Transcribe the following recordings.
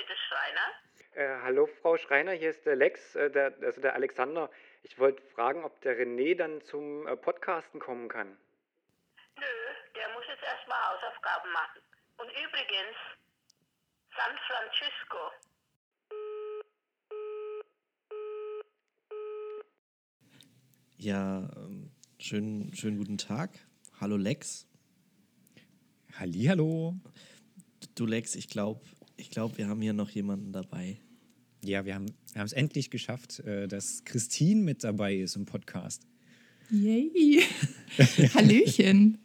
bitte, Schreiner? Äh, hallo, Frau Schreiner, hier ist der Lex, äh, der, also der Alexander. Ich wollte fragen, ob der René dann zum äh, Podcasten kommen kann. Nö, der muss jetzt erstmal Hausaufgaben machen. Und übrigens, San Francisco. Ja, ähm, schönen, schönen guten Tag. Hallo Lex. Hallihallo. Du Lex, ich glaube, ich glaub, wir haben hier noch jemanden dabei. Ja, wir haben wir es endlich geschafft, äh, dass Christine mit dabei ist im Podcast. Yay! Hallöchen!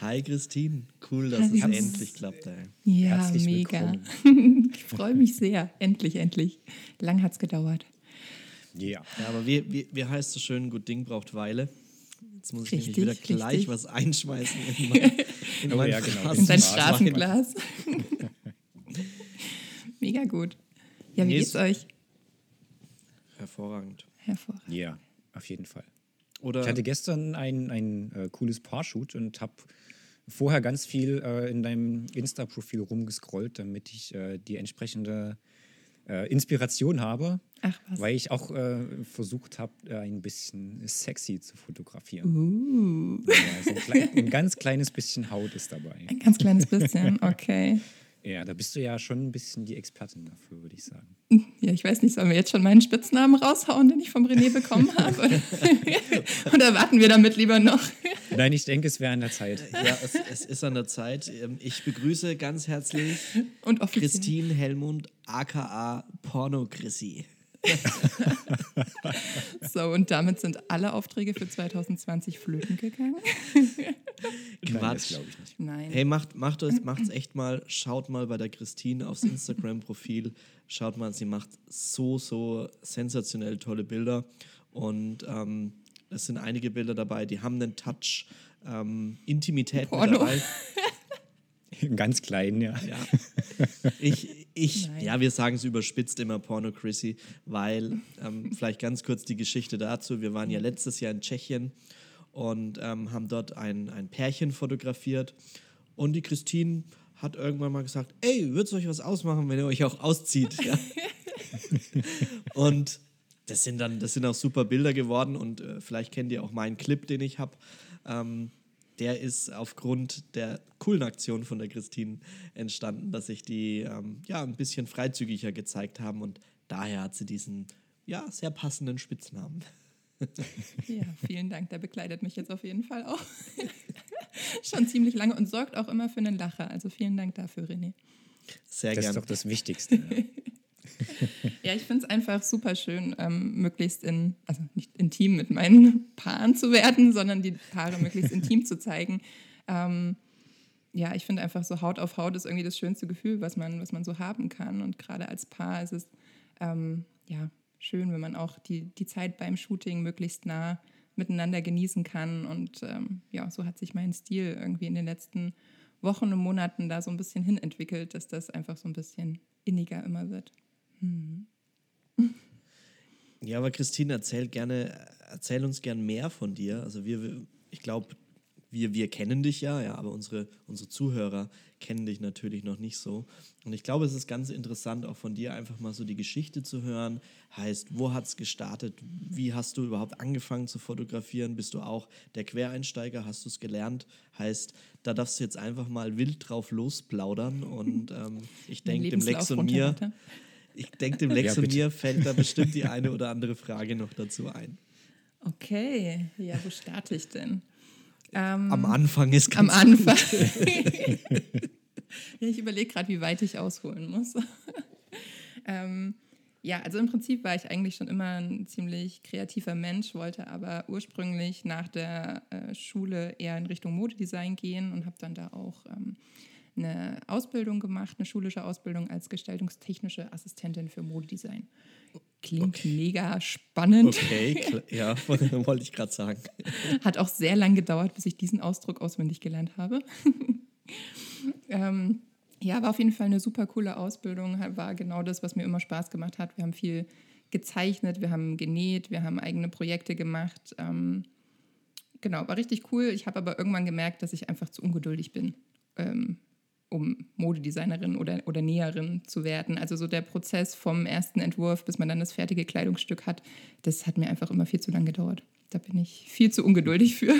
Hi Christine, cool, dass es Hallo. endlich klappt. Ey. Ja, Herzlich mega. ich freue mich sehr. Endlich, endlich. Lang hat es gedauert. Ja. Ja, aber wie, wie, wie heißt so schön, gut Ding braucht Weile. Jetzt muss ich nämlich Richtig, wieder gleich richtig. was einschmeißen in mein, in Oh mein ja, genau. In sein Smart. Mega gut. Ja, wie Nee, geht's es- euch? Hervorragend. Hervorragend. Ja, auf jeden Fall. Oder Ich hatte gestern ein, ein äh, cooles Paarshoot und habe vorher ganz viel äh, in deinem Insta-Profil rumgescrollt, damit ich äh, die entsprechende äh, Inspiration habe, Ach was. weil ich auch äh, versucht habe, äh, ein bisschen sexy zu fotografieren. Uh, Ja, so ein, klein, ein ganz kleines bisschen Haut ist dabei. ein ganz kleines bisschen, okay. Ja, da bist du ja schon ein bisschen die Expertin dafür, würde ich sagen. Ja, ich weiß nicht, sollen wir jetzt schon meinen Spitznamen raushauen, den ich vom René bekommen habe? Oder, warten wir damit lieber noch? Nein, ich denke, es wäre an der Zeit. ja, es, es ist an der Zeit. Ähm, Ich begrüße ganz herzlich Und offiziell. Christine Hellmund, aka Porno Chrissy. So, und damit sind alle Aufträge für 2020 flöten gegangen? Quatsch. glaube ich nicht. Nein. Hey, macht, macht es, macht's echt mal. Schaut mal bei der Christine aufs Instagram-Profil. Schaut mal, sie macht so, so sensationell tolle Bilder. Und ähm, es sind einige Bilder dabei, die haben einen Touch ähm, Intimität mit Porno. dabei. Ganz klein, ja. Ja. Ich, ich, Nein. ja, wir sagen es überspitzt immer Porno Chrissy, weil ähm, vielleicht ganz kurz die Geschichte dazu. Wir waren ja letztes Jahr in Tschechien und ähm, haben dort ein, ein Pärchen fotografiert. Und die Christine hat irgendwann mal gesagt: Ey, wird es euch was ausmachen, wenn ihr euch auch auszieht? Ja. und das sind dann, das sind auch super Bilder geworden und äh, vielleicht kennt ihr auch meinen Clip, den ich habe. Ähm, der ist aufgrund der coolen Aktion von der Christine entstanden, dass sich die ähm, ja ein bisschen freizügiger gezeigt haben und daher hat sie diesen ja sehr passenden Spitznamen. Ja, vielen Dank. Der begleitet mich jetzt auf jeden Fall auch. Schon ziemlich lange und sorgt auch immer für einen Lacher. Also vielen Dank dafür, René. Sehr Das ist gerne. doch das Wichtigste. Ja. Ja, ich finde es einfach super schön, ähm, möglichst in, also nicht intim mit meinen Paaren zu werden, sondern die Paare möglichst intim zu zeigen. Ähm, ja, ich finde einfach so Haut auf Haut ist irgendwie das schönste Gefühl, was man, was man so haben kann. Und gerade als Paar ist es ähm, ja schön, wenn man auch die, die Zeit beim Shooting möglichst nah miteinander genießen kann. Und ähm, ja, so hat sich mein Stil irgendwie in den letzten Wochen und Monaten da so ein bisschen hin entwickelt, dass das einfach so ein bisschen inniger immer wird. Ja, aber Christine, erzähl gerne, erzähl uns gern mehr von dir. Also wir, ich glaube, wir, wir kennen dich ja, ja, aber unsere, unsere Zuhörer kennen dich natürlich noch nicht so. Und ich glaube, es ist ganz interessant, auch von dir einfach mal so die Geschichte zu hören. Heißt, wo hat es gestartet? Wie hast du überhaupt angefangen zu fotografieren? Bist du auch der Quereinsteiger? Hast du es gelernt? Heißt, da darfst du jetzt einfach mal wild drauf losplaudern. Und ähm, ich denke, dem Lex und mir. Ich denke, dem Lex Ja, und mir fällt da bestimmt die eine oder andere Frage noch dazu ein. Okay, ja, wo starte ich denn? Ähm, Am Anfang ist am ganz Anfang. ja, ich überlege gerade, wie weit ich ausholen muss. ähm, ja, also im Prinzip war ich eigentlich schon immer ein ziemlich kreativer Mensch, wollte aber ursprünglich nach der äh, Schule eher in Richtung Modedesign gehen und habe dann da auch ähm, eine Ausbildung gemacht, eine schulische Ausbildung als gestaltungstechnische Assistentin für Modedesign. Klingt mega spannend. Okay, ja, wollte ich gerade sagen. Hat auch sehr lang gedauert, bis ich diesen Ausdruck auswendig gelernt habe. ähm, ja, war auf jeden Fall eine super coole Ausbildung. War genau das, was mir immer Spaß gemacht hat. Wir haben viel gezeichnet, wir haben genäht, wir haben eigene Projekte gemacht. Ähm, genau, war richtig cool. Ich habe aber irgendwann gemerkt, dass ich einfach zu ungeduldig bin. Ähm, um Modedesignerin oder, oder Näherin zu werden. Also so der Prozess vom ersten Entwurf, bis man dann das fertige Kleidungsstück hat, das hat mir einfach immer viel zu lang gedauert. Da bin ich viel zu ungeduldig für.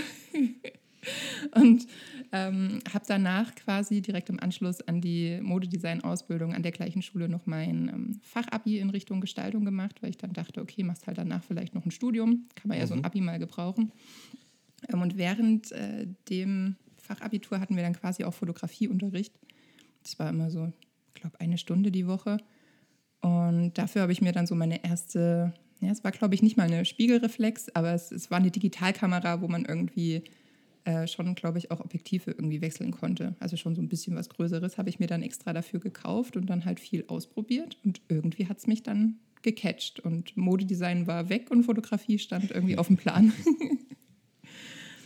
und ähm, habe danach quasi direkt im Anschluss an die Modedesign-Ausbildung an der gleichen Schule noch mein ähm, Fachabi in Richtung Gestaltung gemacht, weil ich dann dachte, okay, machst halt danach vielleicht noch ein Studium, kann man ja mhm. so ein mhm. Abi mal gebrauchen. Ähm, und während äh, dem Fachabitur hatten wir dann quasi auch Fotografieunterricht. Das war immer so, ich glaube, eine Stunde die Woche. Und dafür habe ich mir dann so meine erste, ja, es war, glaube ich, nicht mal eine Spiegelreflex, aber es, es war eine Digitalkamera, wo man irgendwie äh, schon, glaube ich, auch Objektive irgendwie wechseln konnte. Also schon so ein bisschen was Größeres habe ich mir dann extra dafür gekauft und dann halt viel ausprobiert. Und irgendwie hat es mich dann gecatcht. Und Modedesign war weg und Fotografie stand irgendwie auf dem Plan.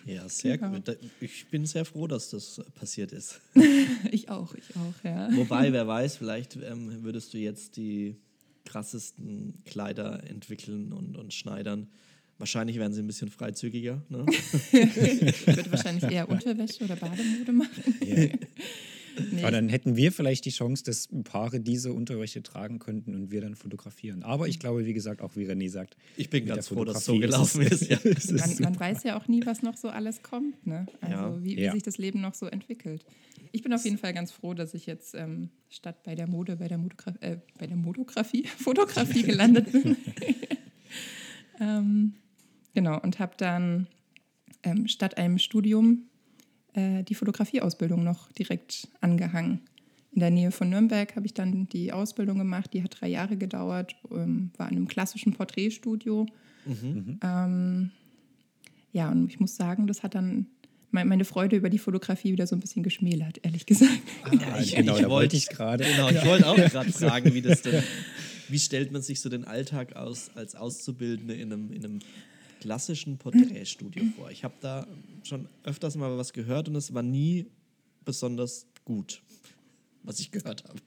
Ja, sehr ja. gut. Ich bin sehr froh, dass das passiert ist. ich auch, ich auch, ja. Wobei, wer weiß, vielleicht ähm, würdest du jetzt die krassesten Kleider entwickeln und, und schneidern. Wahrscheinlich werden sie ein bisschen freizügiger. Ne? ich würde wahrscheinlich eher Unterwäsche oder Bademode machen. Ja. Nee. Aber dann hätten wir vielleicht die Chance, dass Paare diese Unterwäsche tragen könnten und wir dann fotografieren. Aber ich glaube, wie gesagt, auch wie René sagt, ich bin ganz froh, dass es so gelaufen ist. Ja. man, man, weiß ja auch nie, was noch so alles kommt. Ne? Also ja. wie, wie ja. sich das Leben noch so entwickelt. Ich bin auf jeden Fall ganz froh, dass ich jetzt ähm, statt bei der Mode, bei der, Modogra äh, bei der Modografie, Fotografie gelandet bin. ähm, genau, und habe dann ähm, statt einem Studium äh, die Fotografieausbildung noch direkt angehangen. In der Nähe von Nürnberg habe ich dann die Ausbildung gemacht, die hat drei Jahre gedauert, ähm, war in einem klassischen Porträtstudio. Mhm. Ähm, ja, und ich muss sagen, das hat dann meine Freude über die Fotografie wieder so ein bisschen geschmälert, ehrlich gesagt. Ah, ja, ich, genau, ich wollte ich gerade. Genau, ich wollte auch gerade fragen, wie das denn, wie stellt man sich so den Alltag aus als Auszubildende in einem, in einem klassischen Porträtstudio vor. Ich habe da schon öfters mal was gehört und es war nie besonders gut, was ich gehört habe.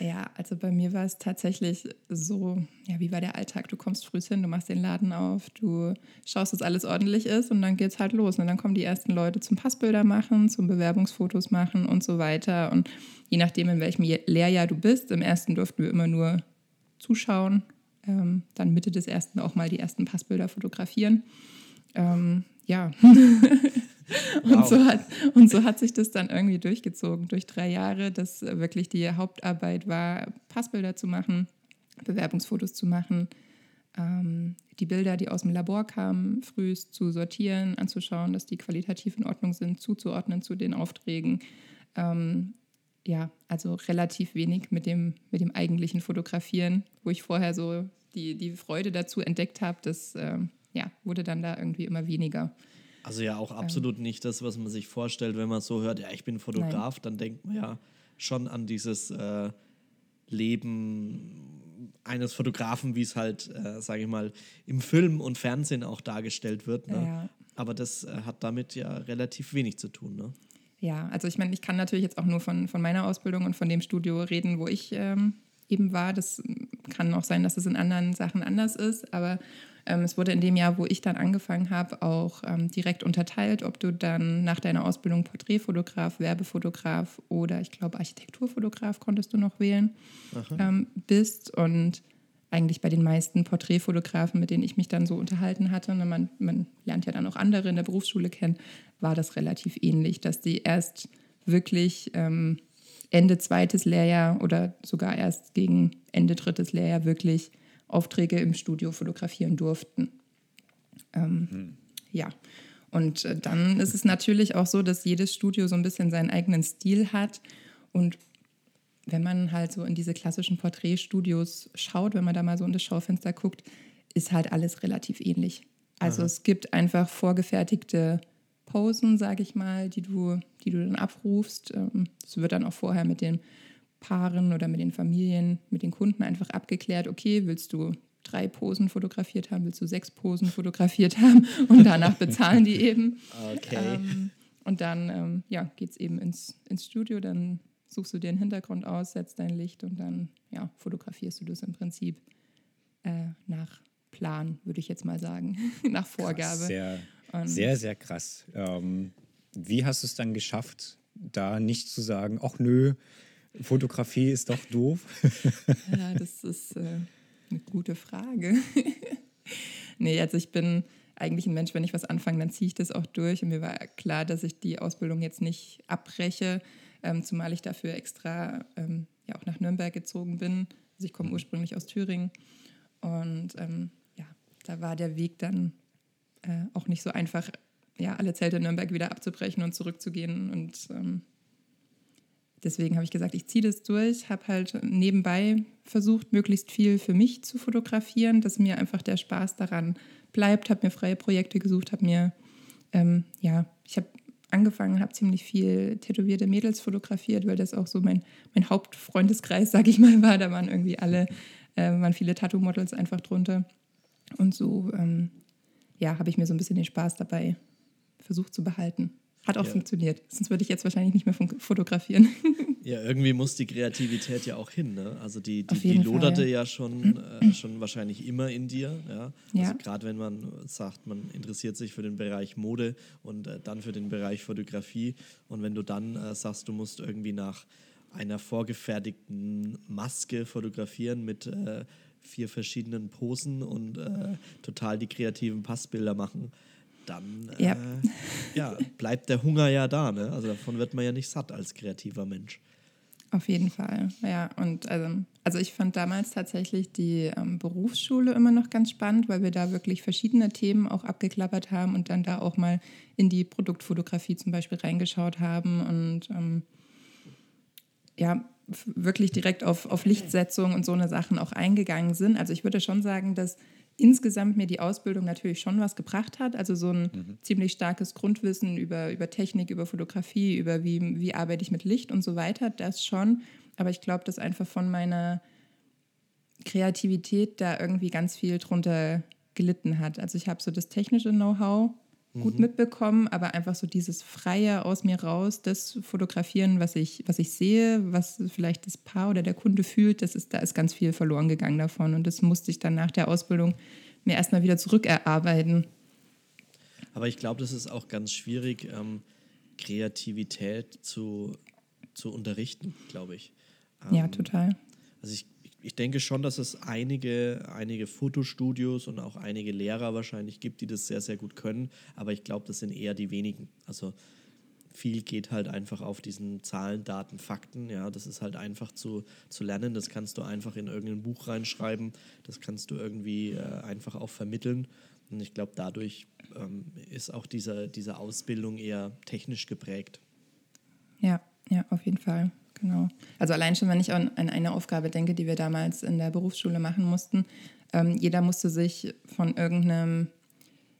Ja, also bei mir war es tatsächlich so, ja, wie war der Alltag? Du kommst früh hin, du machst den Laden auf, du schaust, dass alles ordentlich ist und dann geht es halt los. Und dann kommen die ersten Leute zum Passbilder machen, zum Bewerbungsfotos machen und so weiter. Und je nachdem, in welchem Lehrjahr du bist, im ersten durften wir immer nur zuschauen ähm, dann Mitte des ersten auch mal die ersten Passbilder fotografieren. Ähm, ja. und, wow. so hat, und so hat sich das dann irgendwie durchgezogen durch drei Jahre, dass wirklich die Hauptarbeit war, Passbilder zu machen, Bewerbungsfotos zu machen, ähm, die Bilder, die aus dem Labor kamen, frühest zu sortieren, anzuschauen, dass die qualitativ in Ordnung sind, zuzuordnen zu den Aufträgen. Ähm, ja, also relativ wenig mit dem, mit dem eigentlichen Fotografieren, wo ich vorher so die, die Freude dazu entdeckt habe, das ähm, ja, wurde dann da irgendwie immer weniger. Also ja auch absolut ähm, nicht das, was man sich vorstellt, wenn man so hört, ja, ich bin Fotograf, nein. dann denkt man ja schon an dieses äh, Leben eines Fotografen, wie es halt, äh, sage ich mal, im Film und Fernsehen auch dargestellt wird. Ne? Ja. Aber das äh, hat damit ja relativ wenig zu tun. Ne? Ja, also ich meine, ich kann natürlich jetzt auch nur von, von meiner Ausbildung und von dem Studio reden, wo ich ähm, eben war. Das kann auch sein, dass es in anderen Sachen anders ist, aber ähm, es wurde in dem Jahr, wo ich dann angefangen habe, auch ähm, direkt unterteilt, ob du dann nach deiner Ausbildung Porträtfotograf, Werbefotograf oder ich glaube Architekturfotograf konntest du noch wählen, ähm, bist. Und eigentlich bei den meisten Porträtfotografen, mit denen ich mich dann so unterhalten hatte, und ne, man, man lernt ja dann auch andere in der Berufsschule kennen, war das relativ ähnlich, dass die erst wirklich ähm, Ende zweites Lehrjahr oder sogar erst gegen Ende drittes Lehrjahr wirklich Aufträge im Studio fotografieren durften. Ähm, mhm. Ja, und äh, dann ist es natürlich auch so, dass jedes Studio so ein bisschen seinen eigenen Stil hat und wenn man halt so in diese klassischen Porträtstudios schaut, wenn man da mal so in das Schaufenster guckt, ist halt alles relativ ähnlich. Also Aha. es gibt einfach vorgefertigte Posen, sage ich mal, die du, die du dann abrufst. Ähm, es wird dann auch vorher mit den Paaren oder mit den Familien, mit den Kunden einfach abgeklärt, okay, willst du drei Posen fotografiert haben, willst du sechs Posen fotografiert haben und danach bezahlen die eben. Okay. Ähm, und dann ähm, ja, geht es eben ins, ins Studio, dann suchst du dir einen Hintergrund aus, setzt dein Licht und dann ja, fotografierst du das im Prinzip äh, nach Plan, würde ich jetzt mal sagen, nach Vorgabe. Krass, sehr, sehr, sehr krass. Ähm, wie hast du es dann geschafft, da nicht zu sagen, ach nö, Fotografie ist doch doof? ja, das ist äh, eine gute Frage. nee, also ich bin eigentlich ein Mensch, wenn ich was anfange, dann ziehe ich das auch durch. Und mir war klar, dass ich die Ausbildung jetzt nicht abbreche, ähm, zumal ich dafür extra ähm, ja auch nach Nürnberg gezogen bin. Also ich komme ursprünglich aus Thüringen. Und ähm, ja, da war der Weg dann äh, auch nicht so einfach, ja, alle Zelte in Nürnberg wieder abzubrechen und zurückzugehen. Und ähm, deswegen habe ich gesagt, ich ziehe das durch, habe halt nebenbei versucht, möglichst viel für mich zu fotografieren, dass mir einfach der Spaß daran bleibt, habe mir freie Projekte gesucht, habe mir, ähm, ja, ich habe angefangen, habe ziemlich viel tätowierte Mädels fotografiert, weil das auch so mein, mein Hauptfreundeskreis, sage ich mal, war. Da waren irgendwie alle, äh, waren viele Tattoo-Models einfach drunter. Und so, ähm, ja, habe ich mir so ein bisschen den Spaß dabei versucht zu behalten. Hat auch ja. funktioniert. Sonst würde ich jetzt wahrscheinlich nicht mehr fotografieren. Ja, irgendwie muss die Kreativität ja auch hin. Ne? Also die, die, die loderte Fall. ja schon, äh, schon wahrscheinlich immer in dir. Ja? ja. Also gerade wenn man sagt, man interessiert sich für den Bereich Mode und äh, dann für den Bereich Fotografie. Und wenn du dann äh, sagst, du musst irgendwie nach einer vorgefertigten Maske fotografieren mit äh, vier verschiedenen Posen und äh, total die kreativen Passbilder machen, dann ja. Äh, ja. bleibt der Hunger ja da. Ne? Also davon wird man ja nicht satt als kreativer Mensch. Auf jeden Fall, ja. Und also, also ich fand damals tatsächlich die ähm, Berufsschule immer noch ganz spannend, weil wir da wirklich verschiedene Themen auch abgeklappert haben und dann da auch mal in die Produktfotografie zum Beispiel reingeschaut haben und ähm, ja, wirklich direkt auf, auf Lichtsetzung und so eine Sachen auch eingegangen sind. Also ich würde schon sagen, dass insgesamt mir die Ausbildung natürlich schon was gebracht hat. Also so ein mhm. ziemlich starkes Grundwissen über, über Technik, über Fotografie, über wie, wie arbeite ich mit Licht und so weiter, das schon. Aber ich glaube, dass einfach von meiner Kreativität da irgendwie ganz viel drunter gelitten hat. Also ich habe so das technische Know-how gut mhm. mitbekommen, aber einfach so dieses Freie aus mir raus, das Fotografieren, was ich, was ich sehe, was vielleicht das Paar oder der Kunde fühlt, das ist, da ist ganz viel verloren gegangen davon. Und das musste ich dann nach der Ausbildung mir erstmal wieder zurückerarbeiten. Aber ich glaube, das ist auch ganz schwierig, ähm, Kreativität zu, zu unterrichten, glaube ich. Ähm, ja, total. Also ich ich denke schon, dass es einige, einige Fotostudios und auch einige Lehrer wahrscheinlich gibt, die das sehr, sehr gut können. Aber ich glaube, das sind eher die wenigen. Also viel geht halt einfach auf diesen Zahlen, Daten, Fakten. Ja, das ist halt einfach zu, zu lernen. Das kannst du einfach in irgendein Buch reinschreiben. Das kannst du irgendwie äh, einfach auch vermitteln. Und ich glaube, dadurch ähm, ist auch diese, diese Ausbildung eher technisch geprägt. Ja, ja, auf jeden Fall. Genau. Also allein schon, wenn ich an, eine Aufgabe denke, die wir damals in der Berufsschule machen mussten, ähm, jeder musste sich von irgendeinem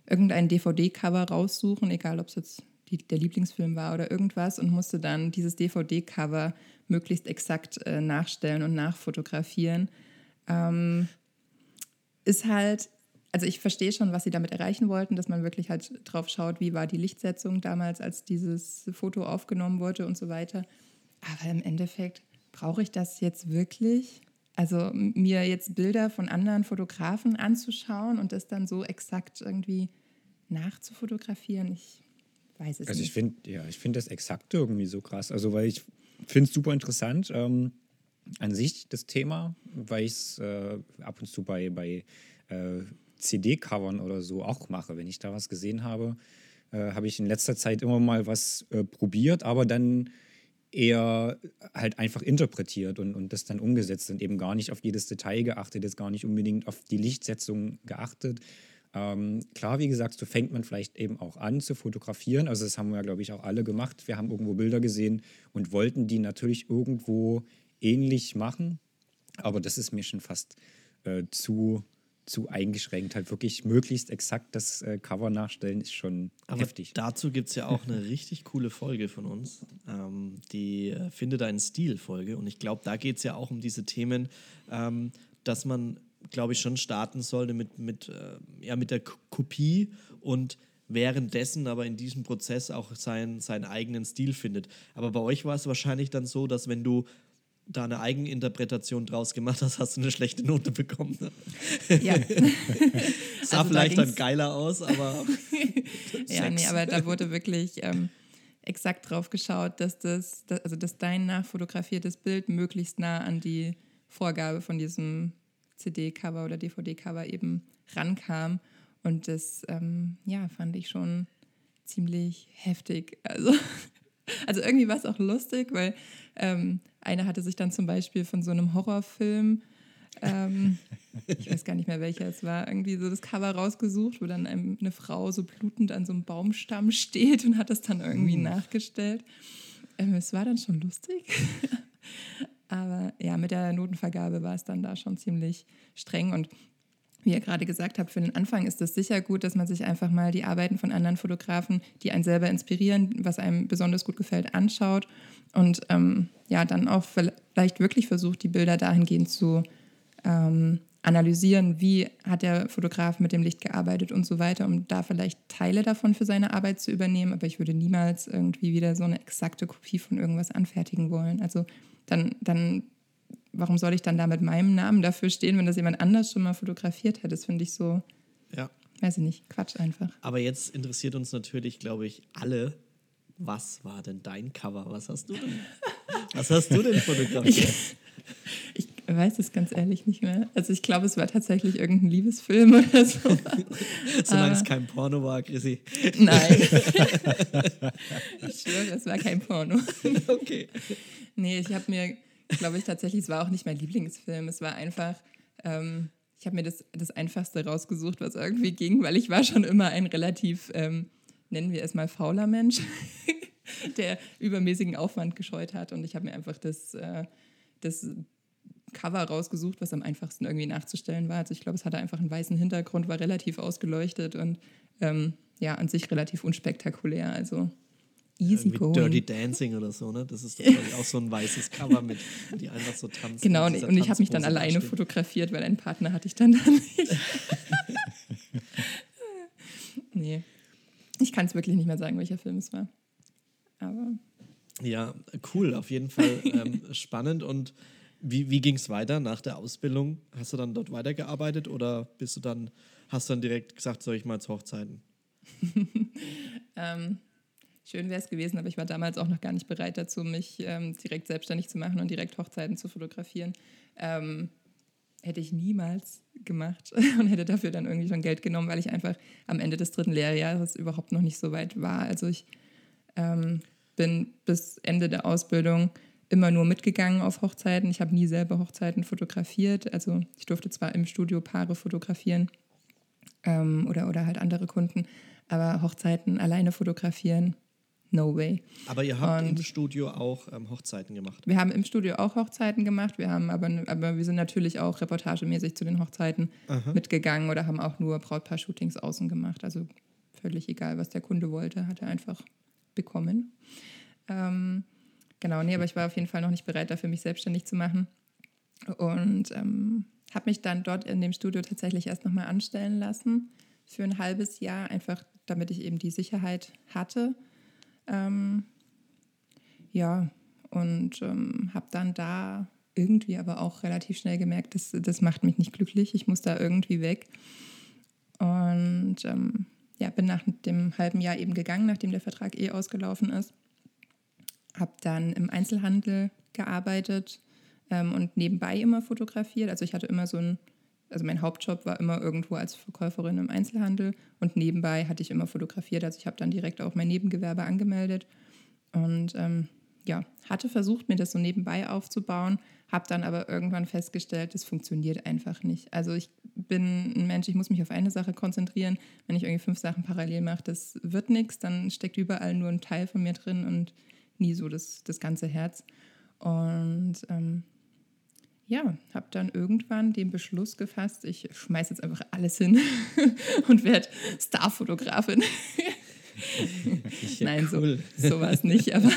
irgendein DVD-Cover raussuchen, egal ob es jetzt die, der Lieblingsfilm war oder irgendwas, und musste dann dieses DVD-Cover möglichst exakt äh, nachstellen und nachfotografieren. Ähm, ist halt, also ich verstehe schon, was sie damit erreichen wollten, dass man wirklich halt drauf schaut, wie war die Lichtsetzung damals, als dieses Foto aufgenommen wurde und so weiter. Aber im Endeffekt brauche ich das jetzt wirklich? Also mir jetzt Bilder von anderen Fotografen anzuschauen und das dann so exakt irgendwie nachzufotografieren, ich weiß es also nicht. Ich find, ja, ich finde das exakt irgendwie so krass. Also weil ich finde es super interessant ähm, an sich das Thema, weil ich es äh, ab und zu bei, bei äh, CD-Covern oder so auch mache. Wenn ich da was gesehen habe, äh, habe ich in letzter Zeit immer mal was äh, probiert, aber dann eher halt einfach interpretiert und, und das dann umgesetzt und eben gar nicht auf jedes Detail geachtet, jetzt gar nicht unbedingt auf die Lichtsetzung geachtet. Ähm, klar, wie gesagt, so fängt man vielleicht eben auch an zu fotografieren. Also das haben wir, glaube ich, auch alle gemacht. Wir haben irgendwo Bilder gesehen und wollten die natürlich irgendwo ähnlich machen. Aber das ist mir schon fast äh, zu zu eingeschränkt. Halt wirklich möglichst exakt das äh, Cover nachstellen, ist schon Aber heftig. Dazu gibt es ja auch eine richtig coole Folge von uns, ähm, die äh, Finde deinen Stil-Folge. Und ich glaube, da geht es ja auch um diese Themen, ähm, dass man, glaube ich, schon starten sollte mit, mit, äh, ja, mit der K Kopie und währenddessen aber in diesem Prozess auch sein, seinen eigenen Stil findet. Aber bei euch war es wahrscheinlich dann so, dass wenn du da eine Eigeninterpretation draus gemacht hast, hast du eine schlechte Note bekommen. Ja. Sah also vielleicht da dann geiler aus, aber. ja, nee, aber da wurde wirklich, ähm, exakt drauf geschaut, dass das, dass, also dass dein nachfotografiertes Bild möglichst nah an die Vorgabe von diesem CD-Cover oder DVD-Cover eben rankam. Und das, ähm, ja, fand ich schon ziemlich heftig. Also, also irgendwie war es auch lustig, weil ähm, einer hatte sich dann zum Beispiel von so einem Horrorfilm ähm, ich weiß gar nicht mehr welcher es war, irgendwie so das Cover rausgesucht, wo dann eine Frau so blutend an so einem Baumstamm steht und hat das dann irgendwie mhm. nachgestellt. Ähm, es war dann schon lustig. Aber ja, mit der Notenvergabe war es dann da schon ziemlich streng und wie ihr gerade gesagt habt, für den Anfang ist es sicher gut, dass man sich einfach mal die Arbeiten von anderen Fotografen, die einen selber inspirieren, was einem besonders gut gefällt, anschaut und ähm, ja, dann auch vielleicht wirklich versucht, die Bilder dahingehend zu ähm, analysieren, wie hat der Fotograf mit dem Licht gearbeitet und so weiter, um da vielleicht Teile davon für seine Arbeit zu übernehmen. Aber ich würde niemals irgendwie wieder so eine exakte Kopie von irgendwas anfertigen wollen. Also dann, dann warum soll ich dann da mit meinem Namen dafür stehen, wenn das jemand anders schon mal fotografiert hat? Das finde ich so, ja. weiß ich nicht, Quatsch einfach. Aber jetzt interessiert uns natürlich, glaube ich, alle, was war denn dein Cover? Was hast du denn, was hast du denn fotografiert? Ich, ich weiß es ganz ehrlich nicht mehr. Also ich glaube, es war tatsächlich irgendein Liebesfilm oder so. Solange es kein Porno war, Chrissy. Nein. ich schwöre, es war kein Porno. okay. Nee, ich habe mir, glaube ich, tatsächlich, es war auch nicht mein Lieblingsfilm. Es war einfach, ähm, ich habe mir das, das Einfachste rausgesucht, was irgendwie ging, weil ich war schon immer ein relativ, ähm, nennen wir es mal, fauler Mensch, der übermäßigen Aufwand gescheut hat. Und ich habe mir einfach das... Äh, das Cover rausgesucht, was am einfachsten irgendwie nachzustellen war. Also ich glaube, es hatte einfach einen weißen Hintergrund, war relativ ausgeleuchtet und ähm, ja, an sich relativ unspektakulär. Also easy Wie going. Dirty Dancing oder so, ne? Das ist auch so ein weißes Cover mit, die einfach so tanzen. Genau, und, und ich habe mich dann alleine steht. fotografiert, weil einen Partner hatte ich dann da nicht. nee. Ich kann es wirklich nicht mehr sagen, welcher Film es war. Aber. Ja, cool, auf jeden Fall ähm, spannend und wie, wie ging es weiter nach der Ausbildung? Hast du dann dort weitergearbeitet oder bist du dann, hast du dann direkt gesagt, soll ich mal zu Hochzeiten? ähm, schön wäre es gewesen, aber ich war damals auch noch gar nicht bereit dazu, mich ähm, direkt selbstständig zu machen und direkt Hochzeiten zu fotografieren. Ähm, hätte ich niemals gemacht und hätte dafür dann irgendwie schon Geld genommen, weil ich einfach am Ende des dritten Lehrjahres überhaupt noch nicht so weit war. Also ich ähm, bin bis Ende der Ausbildung immer nur mitgegangen auf Hochzeiten. Ich habe nie selber Hochzeiten fotografiert. Also ich durfte zwar im Studio Paare fotografieren ähm, oder, oder halt andere Kunden, aber Hochzeiten alleine fotografieren, no way. Aber ihr habt Und im Studio auch ähm, Hochzeiten gemacht? Wir haben im Studio auch Hochzeiten gemacht. Wir haben aber, aber wir sind natürlich auch reportagemäßig zu den Hochzeiten Aha. mitgegangen oder haben auch nur Brautpaar-Shootings außen gemacht. Also völlig egal, was der Kunde wollte, hat er einfach bekommen. Ähm, Genau, nee, aber ich war auf jeden Fall noch nicht bereit dafür, mich selbstständig zu machen. Und ähm, habe mich dann dort in dem Studio tatsächlich erst nochmal anstellen lassen für ein halbes Jahr, einfach damit ich eben die Sicherheit hatte. Ähm, ja, und ähm, habe dann da irgendwie aber auch relativ schnell gemerkt, dass, das macht mich nicht glücklich, ich muss da irgendwie weg. Und ähm, ja, bin nach dem halben Jahr eben gegangen, nachdem der Vertrag eh ausgelaufen ist habe dann im Einzelhandel gearbeitet ähm, und nebenbei immer fotografiert. Also ich hatte immer so ein, also mein Hauptjob war immer irgendwo als Verkäuferin im Einzelhandel und nebenbei hatte ich immer fotografiert. Also ich habe dann direkt auch mein Nebengewerbe angemeldet und ähm, ja, hatte versucht, mir das so nebenbei aufzubauen, habe dann aber irgendwann festgestellt, das funktioniert einfach nicht. Also ich bin ein Mensch, ich muss mich auf eine Sache konzentrieren. Wenn ich irgendwie fünf Sachen parallel mache, das wird nichts, dann steckt überall nur ein Teil von mir drin und nie so das, das ganze Herz. Und ähm, ja, habe dann irgendwann den Beschluss gefasst, ich schmeiße jetzt einfach alles hin und werde Starfotografin. ja, Nein, cool. so, es nicht, aber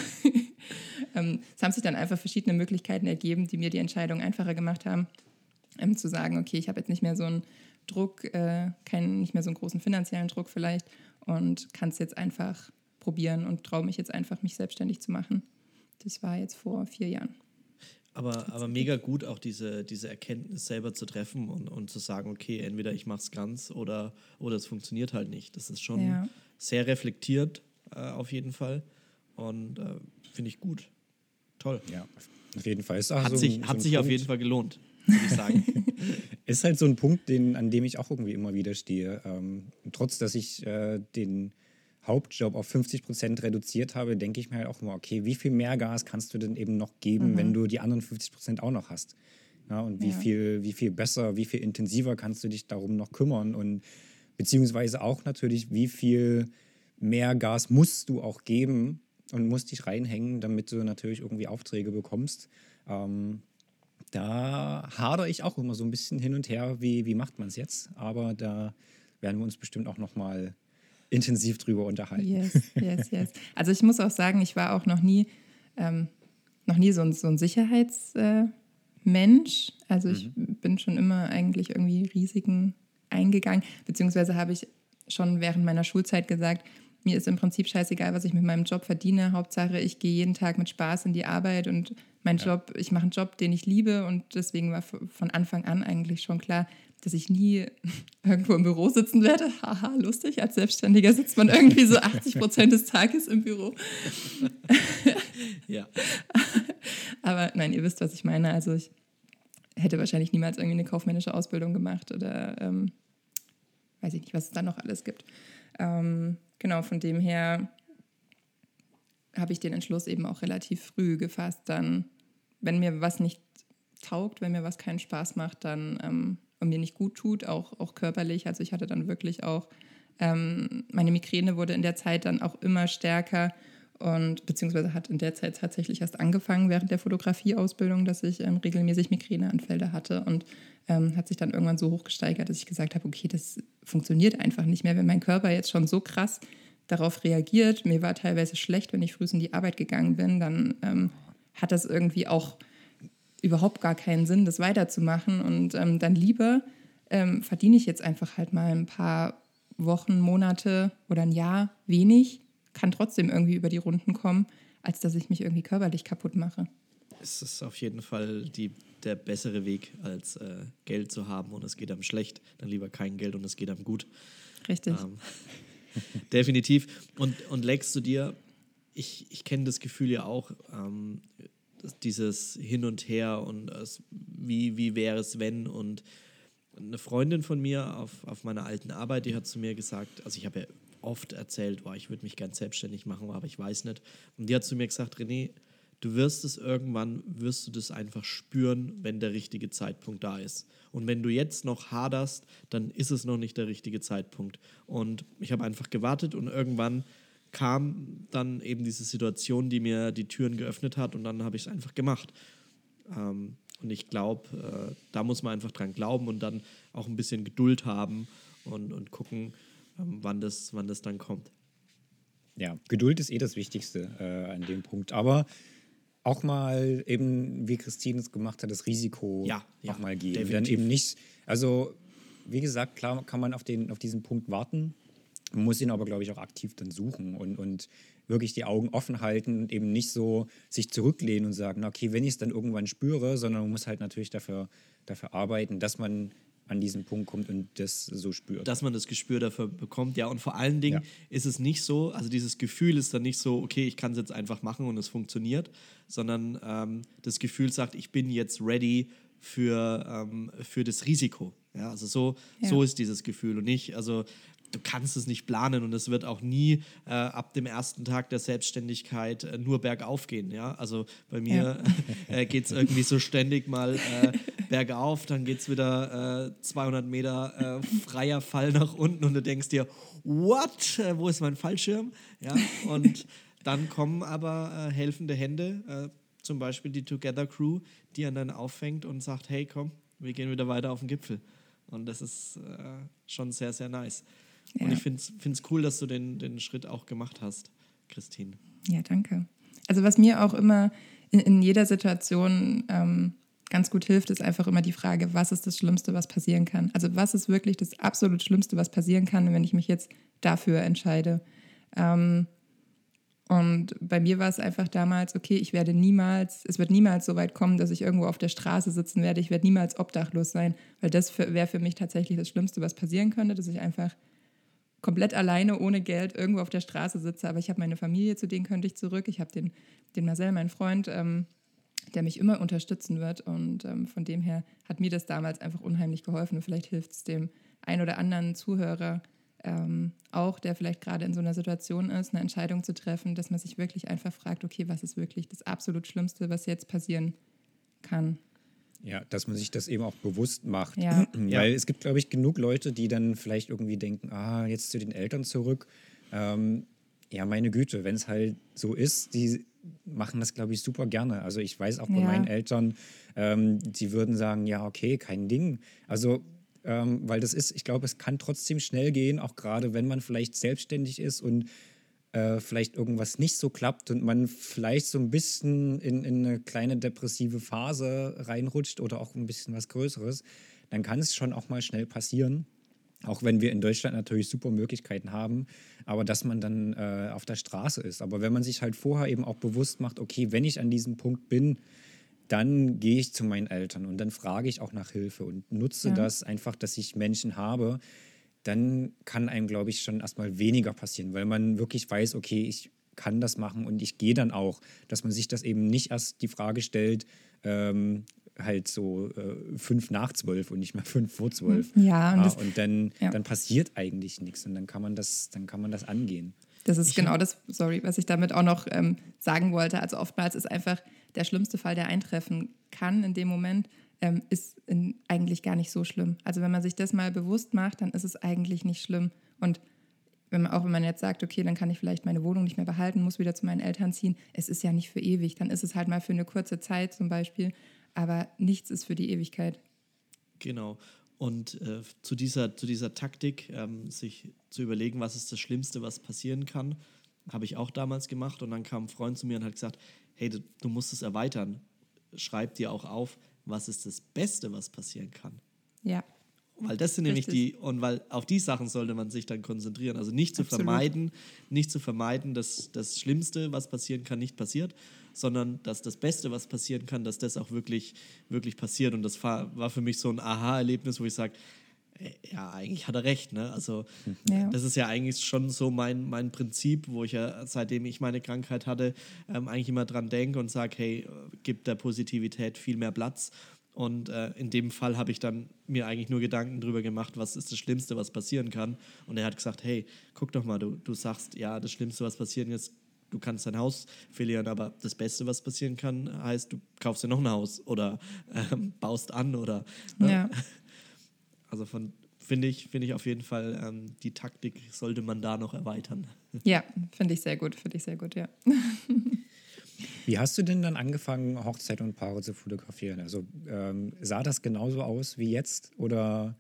ähm, es haben sich dann einfach verschiedene Möglichkeiten ergeben, die mir die Entscheidung einfacher gemacht haben, ähm, zu sagen, okay, ich habe jetzt nicht mehr so einen Druck, äh, keinen, nicht mehr so einen großen finanziellen Druck vielleicht und kann es jetzt einfach probieren und traue mich jetzt einfach, mich selbstständig zu machen. Das war jetzt vor vier Jahren. Aber, aber mega gut, auch diese, diese Erkenntnis selber zu treffen und, und zu sagen, okay, entweder ich mache es ganz oder, oder es funktioniert halt nicht. Das ist schon ja. sehr reflektiert, äh, auf jeden Fall. und äh, finde ich gut. Toll. Ja, auf jeden Fall. Ist auch Hat so sich, ein, so hat sich auf jeden Fall gelohnt, würde ich sagen. Ist halt so ein Punkt, den, an dem ich auch irgendwie immer wieder stehe. Ähm, trotz, dass ich äh, den Hauptjob auf 50 Prozent reduziert habe, denke ich mir halt auch immer, okay, wie viel mehr Gas kannst du denn eben noch geben, wenn du die anderen 50 Prozent auch noch hast? Ja, und wie, Ja. viel, wie viel besser, wie viel intensiver kannst du dich darum noch kümmern? Und beziehungsweise auch natürlich, wie viel mehr Gas musst du auch geben und musst dich reinhängen, damit du natürlich irgendwie Aufträge bekommst. Ähm, da hadere ich auch immer so ein bisschen hin und her, wie, wie macht man es jetzt? Aber da werden wir uns bestimmt auch noch mal intensiv drüber unterhalten. Yes, yes, yes. Also ich muss auch sagen, ich war auch noch nie, ähm, noch nie so ein, so ein Sicherheitsmensch. Äh, also ich bin schon immer eigentlich irgendwie Risiken eingegangen, beziehungsweise habe ich schon während meiner Schulzeit gesagt, mir ist im Prinzip scheißegal, was ich mit meinem Job verdiene. Hauptsache, ich gehe jeden Tag mit Spaß in die Arbeit und mein Job, ich mache einen Job, den ich liebe und deswegen war von Anfang an eigentlich schon klar, dass ich nie irgendwo im Büro sitzen werde. Haha, lustig. Als Selbstständiger sitzt man irgendwie so 80 Prozent des Tages im Büro. ja. Aber nein, ihr wisst, was ich meine. Also ich hätte wahrscheinlich niemals irgendwie eine kaufmännische Ausbildung gemacht oder ähm, weiß ich nicht, was es da noch alles gibt. Ähm, genau, von dem her habe ich den Entschluss eben auch relativ früh gefasst, dann, wenn mir was nicht taugt, wenn mir was keinen Spaß macht, dann ähm, und mir nicht gut tut, auch, auch körperlich. Also ich hatte dann wirklich auch, ähm, meine Migräne wurde in der Zeit dann auch immer stärker und beziehungsweise hat in der Zeit tatsächlich erst angefangen während der Fotografieausbildung, dass ich ähm, regelmäßig Migräneanfälle hatte und ähm, hat sich dann irgendwann so hochgesteigert, dass ich gesagt habe, okay, das funktioniert einfach nicht mehr, wenn mein Körper jetzt schon so krass darauf reagiert. Mir war teilweise schlecht, wenn ich früh in die Arbeit gegangen bin, dann ähm, hat das irgendwie auch überhaupt gar keinen Sinn, das weiterzumachen. Und ähm, dann lieber ähm, verdiene ich jetzt einfach halt mal ein paar Wochen, Monate oder ein Jahr wenig, kann trotzdem irgendwie über die Runden kommen, als dass ich mich irgendwie körperlich kaputt mache. Es ist auf jeden Fall die, der bessere Weg, als äh, Geld zu haben und es geht einem schlecht. Dann lieber kein Geld und es geht einem gut. Richtig. Ähm, definitiv. Und, und Lex, zu dir, ich, ich kenne das Gefühl ja auch, ähm, dieses Hin und Her und es, wie, wie wäre es, wenn und eine Freundin von mir auf, auf meiner alten Arbeit, die hat zu mir gesagt, also ich habe ja oft erzählt, boah, ich würde mich gern selbstständig machen, aber ich weiß nicht. Und die hat zu mir gesagt, René, du wirst es irgendwann, wirst du das einfach spüren, wenn der richtige Zeitpunkt da ist. Und wenn du jetzt noch haderst, dann ist es noch nicht der richtige Zeitpunkt. Und ich habe einfach gewartet und irgendwann kam dann eben diese Situation, die mir die Türen geöffnet hat und dann habe ich es einfach gemacht. Ähm, und ich glaube, äh, da muss man einfach dran glauben und dann auch ein bisschen Geduld haben und, und gucken, ähm, wann, das, wann das dann kommt. Ja, Geduld ist eh das Wichtigste äh, an dem Punkt. Aber auch mal eben, wie Christine es gemacht hat, das Risiko Ja, ja, auch mal gehen. definitiv. Dann eben nicht, also wie gesagt, klar kann man auf, den, auf diesen Punkt warten, man muss ihn aber, glaube ich, auch aktiv dann suchen und, und wirklich die Augen offen halten und eben nicht so sich zurücklehnen und sagen, okay, wenn ich es dann irgendwann spüre, sondern man muss halt natürlich dafür, dafür arbeiten, dass man an diesen Punkt kommt und das so spürt. dass man das Gespür dafür bekommt. Ja, und vor allen Dingen Ja. ist es nicht so, also dieses Gefühl ist dann nicht so, okay, ich kann es jetzt einfach machen und es funktioniert, sondern ähm, das Gefühl sagt, ich bin jetzt ready für, ähm, für das Risiko. Ja, also so, Ja. so ist dieses Gefühl und nicht, also du kannst es nicht planen und es wird auch nie äh, ab dem ersten Tag der Selbstständigkeit äh, nur bergauf gehen. Ja? Also bei mir äh, geht es irgendwie so ständig mal äh, bergauf, dann geht es wieder äh, 200 Meter äh, freier Fall nach unten und du denkst dir, what, äh, wo ist mein Fallschirm? Ja? Und dann kommen aber äh, helfende Hände, äh, zum Beispiel die Together Crew, die einen dann auffängt und sagt, hey komm, wir gehen wieder weiter auf den Gipfel. Und das ist äh, schon sehr, sehr nice. Und Ja. ich finde es cool, dass du den, den Schritt auch gemacht hast, Christine. Ja, danke. Also was mir auch immer in, in jeder Situation ähm, ganz gut hilft, ist einfach immer die Frage, was ist das Schlimmste, was passieren kann? Also was ist wirklich das absolut Schlimmste, was passieren kann, wenn ich mich jetzt dafür entscheide? Ähm, und bei mir war es einfach damals, okay, ich werde niemals, es wird niemals so weit kommen, dass ich irgendwo auf der Straße sitzen werde. Ich werde niemals obdachlos sein, weil das wäre für mich tatsächlich das Schlimmste, was passieren könnte, dass ich einfach komplett alleine, ohne Geld, irgendwo auf der Straße sitze. Aber ich habe meine Familie, zu denen könnte ich zurück. Ich habe den, den Marcel, meinen Freund, ähm, der mich immer unterstützen wird. Und ähm, von dem her hat mir das damals einfach unheimlich geholfen. Und vielleicht hilft es dem ein oder anderen Zuhörer ähm, auch, der vielleicht gerade in so einer Situation ist, eine Entscheidung zu treffen, dass man sich wirklich einfach fragt, okay, was ist wirklich das absolut Schlimmste, was jetzt passieren kann. Ja, dass man sich das eben auch bewusst macht. Ja. Weil es gibt, glaube ich, genug Leute, die dann vielleicht irgendwie denken, ah, jetzt zu den Eltern zurück. Ähm, ja, meine Güte, wenn es halt so ist, die machen das, glaube ich, super gerne. Also ich weiß auch bei Ja. meinen Eltern, ähm, die würden sagen, ja, okay, kein Ding. Also, ähm, weil das ist, ich glaube, es kann trotzdem schnell gehen, auch gerade wenn man vielleicht selbstständig ist und äh, vielleicht irgendwas nicht so klappt und man vielleicht so ein bisschen in, in eine kleine depressive Phase reinrutscht oder auch ein bisschen was Größeres, dann kann es schon auch mal schnell passieren. Auch wenn wir in Deutschland natürlich super Möglichkeiten haben, aber dass man dann äh, auf der Straße ist. Aber wenn man sich halt vorher eben auch bewusst macht, okay, wenn ich an diesem Punkt bin, dann gehe ich zu meinen Eltern und dann frage ich auch nach Hilfe und nutze Ja. das einfach, dass ich Menschen habe, dann kann einem, glaube ich, schon erstmal weniger passieren, weil man wirklich weiß, okay, ich kann das machen und ich gehe dann auch, dass man sich das eben nicht erst die Frage stellt, ähm, halt so äh, fünf nach zwölf und nicht mehr fünf vor zwölf. Ja, und Ah, das- und dann, ja. dann passiert eigentlich nichts und dann kann man das, dann kann man das angehen. Das ist genau das, sorry, was ich damit auch noch ähm, sagen wollte. Also oftmals ist einfach der schlimmste Fall, der eintreffen kann in dem Moment, ähm, ist in, eigentlich gar nicht so schlimm. Also wenn man sich das mal bewusst macht, dann ist es eigentlich nicht schlimm. Und wenn man, auch wenn man jetzt sagt, okay, dann kann ich vielleicht meine Wohnung nicht mehr behalten, muss wieder zu meinen Eltern ziehen, es ist ja nicht für ewig. Dann ist es halt mal für eine kurze Zeit zum Beispiel. Aber nichts ist für die Ewigkeit. Genau. Und äh, zu, dieser, zu dieser Taktik, ähm, sich zu überlegen, was ist das Schlimmste, was passieren kann, habe ich auch damals gemacht. Und dann kam ein Freund zu mir und hat gesagt, hey, du, du musst es erweitern. Schreib dir auch auf, was ist das Beste, was passieren kann. Ja. Weil das sind nämlich Richtig. die, und weil auf die Sachen sollte man sich dann konzentrieren. Also nicht zu Absolut. vermeiden, nicht zu vermeiden, dass das Schlimmste, was passieren kann, nicht passiert, sondern dass das Beste, was passieren kann, dass das auch wirklich, wirklich passiert. Und das war, war für mich so ein Aha-Erlebnis, wo ich sage, ja, eigentlich hat er recht. Ne? Also Ja. das ist ja eigentlich schon so mein, mein Prinzip, wo ich ja, seitdem ich meine Krankheit hatte, ähm, eigentlich immer dran denke und sage, hey, äh, gib der Positivität viel mehr Platz. Und äh, in dem Fall habe ich dann mir eigentlich nur Gedanken darüber gemacht, was ist das Schlimmste, was passieren kann. Und er hat gesagt, hey, guck doch mal, du, du sagst, ja, das Schlimmste, was passieren ist, du kannst dein Haus verlieren, aber das Beste, was passieren kann, heißt, du kaufst dir noch ein Haus oder ähm, baust an oder ne? Ja. Also von finde ich, finde ich auf jeden Fall, ähm, die Taktik sollte man da noch erweitern. Ja, finde ich sehr gut, finde ich sehr gut, ja. Wie hast du denn dann angefangen, Hochzeit und Paare zu fotografieren? Also ähm, sah das genauso aus wie jetzt oder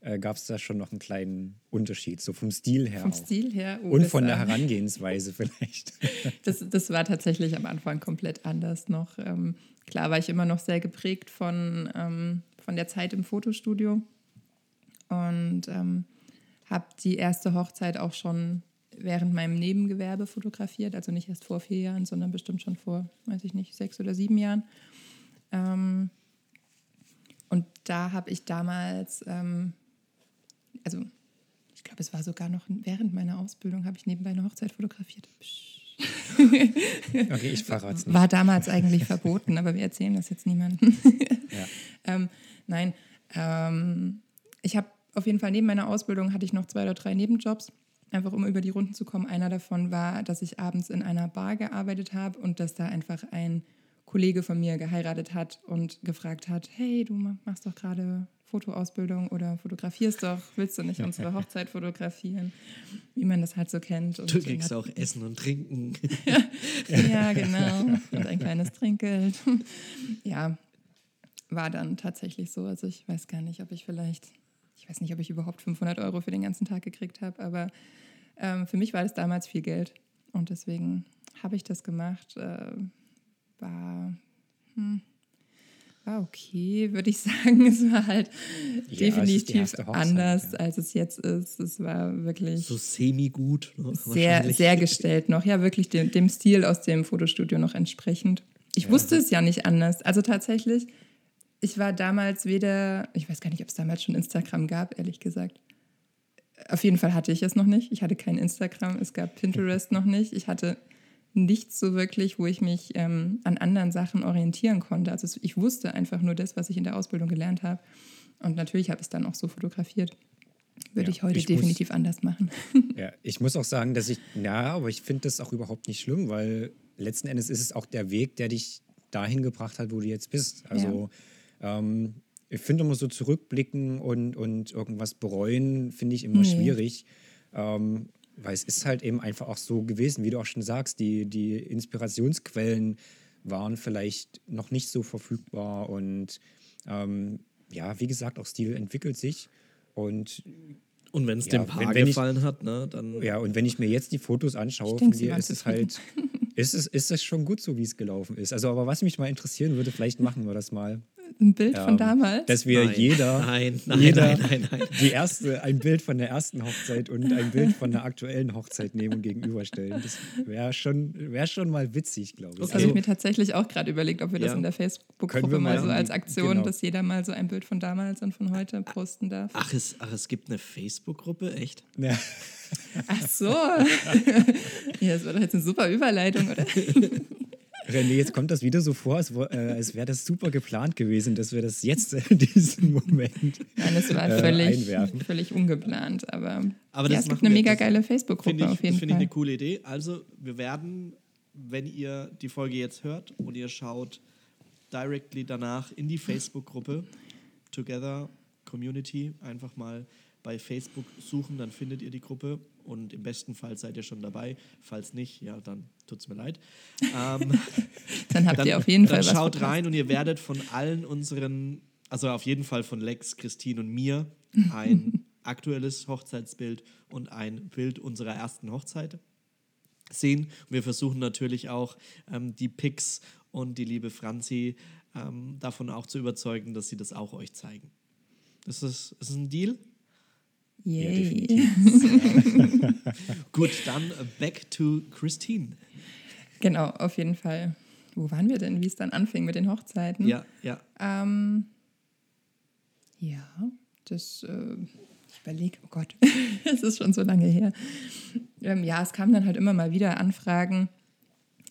äh, gab es da schon noch einen kleinen Unterschied, so vom Stil her Vom auch? Stil her. oh, Und von der Herangehensweise vielleicht. Das, das war tatsächlich am Anfang komplett anders noch. Ähm, klar war ich immer noch sehr geprägt von, ähm, von der Zeit im Fotostudio und ähm, habe die erste Hochzeit auch schon während meinem Nebengewerbe fotografiert. Also nicht erst vor vier Jahren, sondern bestimmt schon vor, weiß ich nicht, sechs oder sieben Jahren. Ähm, und da habe ich damals, ähm, also ich glaube, es war sogar noch während meiner Ausbildung, habe ich nebenbei eine Hochzeit fotografiert. Psch. Okay, ich verrate es nicht. War damals eigentlich verboten, aber wir erzählen das jetzt niemandem. Ja. ähm, nein, ähm, ich habe auf jeden Fall neben meiner Ausbildung hatte ich noch zwei oder drei Nebenjobs, einfach um über die Runden zu kommen. Einer davon war, dass ich abends in einer Bar gearbeitet habe und dass da einfach ein Kollege von mir geheiratet hat und gefragt hat, hey, du ma- machst doch gerade Fotoausbildung oder fotografierst doch, willst du nicht unsere Hochzeit fotografieren? Wie man das halt so kennt. Und Du kriegst auch Essen und Trinken. ja, genau. Und ein kleines Trinkgeld. Ja, war dann tatsächlich so. Also ich weiß gar nicht, ob ich vielleicht, ich weiß nicht, ob ich überhaupt 500 Euro für den ganzen Tag gekriegt habe, aber ähm, für mich war das damals viel Geld. Und deswegen habe ich das gemacht. Äh, war, hm, war okay, würde ich sagen. Es war halt Ja, definitiv anders, ja. als es jetzt ist. Es war wirklich so semi-gut. Ne? sehr, sehr gestellt noch. Ja, wirklich dem, dem Stil aus dem Fotostudio noch entsprechend. Ich wusste es ja nicht anders. Also tatsächlich, ich war damals weder, ich weiß gar nicht, ob es damals schon Instagram gab, ehrlich gesagt. auf jeden Fall hatte ich es noch nicht. Ich hatte kein Instagram, es gab Pinterest noch nicht. Ich hatte nichts so wirklich, wo ich mich ähm, an anderen Sachen orientieren konnte. Also ich wusste einfach nur das, was ich in der Ausbildung gelernt habe. Und natürlich habe ich es dann auch so fotografiert. Würde Ja, ich heute ich muss- definitiv anders machen. Ja, ich muss auch sagen, dass ich, ja, aber ich finde das auch überhaupt nicht schlimm, weil letzten Endes ist es auch der Weg, der dich dahin gebracht hat, wo du jetzt bist. Also ähm, ich finde immer so zurückblicken und, und irgendwas bereuen, finde ich immer Nee. schwierig. Ähm, weil es ist halt eben einfach auch so gewesen, wie du auch schon sagst, die, die Inspirationsquellen waren vielleicht noch nicht so verfügbar und ähm, ja, wie gesagt, auch Stil entwickelt sich und Und wenn es Ja, dem wenn- Paar wenn ich- gefallen hat, ne, dann. ja, und wenn ich mir jetzt die Fotos anschaue Ich von dir, ist es halt, ist es, ist es schon gut so, wie es gelaufen ist. Also, aber was mich mal interessieren würde, vielleicht machen wir das mal, Ein Bild von ähm, damals. dass wir Nein, jeder, nein, nein, jeder nein, nein, nein. die erste, ein Bild von der ersten Hochzeit und ein Bild von der aktuellen Hochzeit nehmen und gegenüberstellen. Das wäre schon, wär schon mal witzig, glaube ich. Das Okay. habe ich mir tatsächlich auch gerade überlegt, ob wir das Ja. in der Können Facebook-Gruppe wir mal machen. so als Aktion, Genau. dass jeder mal so ein Bild von damals und von heute posten darf. Ach es, ach, es gibt eine Facebook-Gruppe, echt? Ja. Ach so. ja, das war doch jetzt eine super Überleitung, oder? René, jetzt kommt das wieder so vor, als, äh, als wäre das super geplant gewesen, dass wir das jetzt in diesem Moment Nein, das war äh, völlig, einwerfen. völlig ungeplant. Aber, Aber ja, das es gibt eine mega das geile Facebook-Gruppe auf jeden das finde ich Fall. eine coole Idee. Also, wir werden, wenn ihr die Folge jetzt hört und ihr schaut directly danach in die Facebook-Gruppe Together Community, einfach mal bei Facebook suchen, dann findet ihr die Gruppe und im besten Fall seid ihr schon dabei. Falls nicht, ja, dann tut es mir leid. Ähm, Dann habt dann, ihr auf jeden dann Fall was. schaut rein und ihr werdet von allen unseren, also auf jeden Fall von Lex, Christine und mir, ein aktuelles Hochzeitsbild und ein Bild unserer ersten Hochzeit sehen. Und wir versuchen natürlich auch ähm, die Pics und die liebe Franzi ähm, davon auch zu überzeugen, dass sie das auch euch zeigen. Ist das, ist ein Deal? Yay. Gut, dann back to Christine. genau, auf jeden Fall. Wo waren wir denn, wie es dann anfing mit den Hochzeiten? Ja, ja. Ähm, ja, das, äh, ich überlege, oh Gott, es ist schon so lange her. Ähm, ja, es kamen dann halt immer mal wieder Anfragen,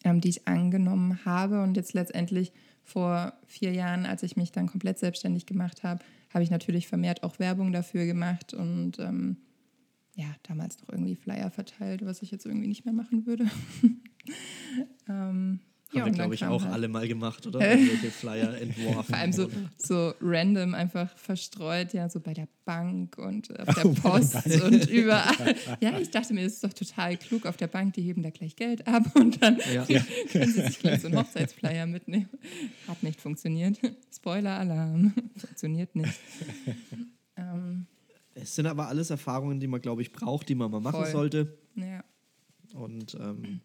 ähm, die ich angenommen habe. Und jetzt letztendlich vor vier Jahren, als ich mich dann komplett selbstständig gemacht habe, habe ich natürlich vermehrt auch Werbung dafür gemacht und ähm, ja, damals noch irgendwie Flyer verteilt, was ich jetzt irgendwie nicht mehr machen würde. ähm, Haben wir, glaube ich, auch halt- alle mal gemacht, oder? Irgendwelche Flyer entworfen. vor allem so, so random einfach verstreut, ja, so bei der Bank und auf der Oh, Post und überall. Ja, ich dachte mir, das ist doch total klug auf der Bank, die heben da gleich Geld ab und dann Ja. können sie sich gleich so einen Hochzeitsflyer mitnehmen. Hat nicht funktioniert. Spoiler-Alarm. Funktioniert nicht. Ähm, Es sind aber alles Erfahrungen, die man, glaube ich, braucht, die man mal machen Voll. sollte. ja. Und ähm,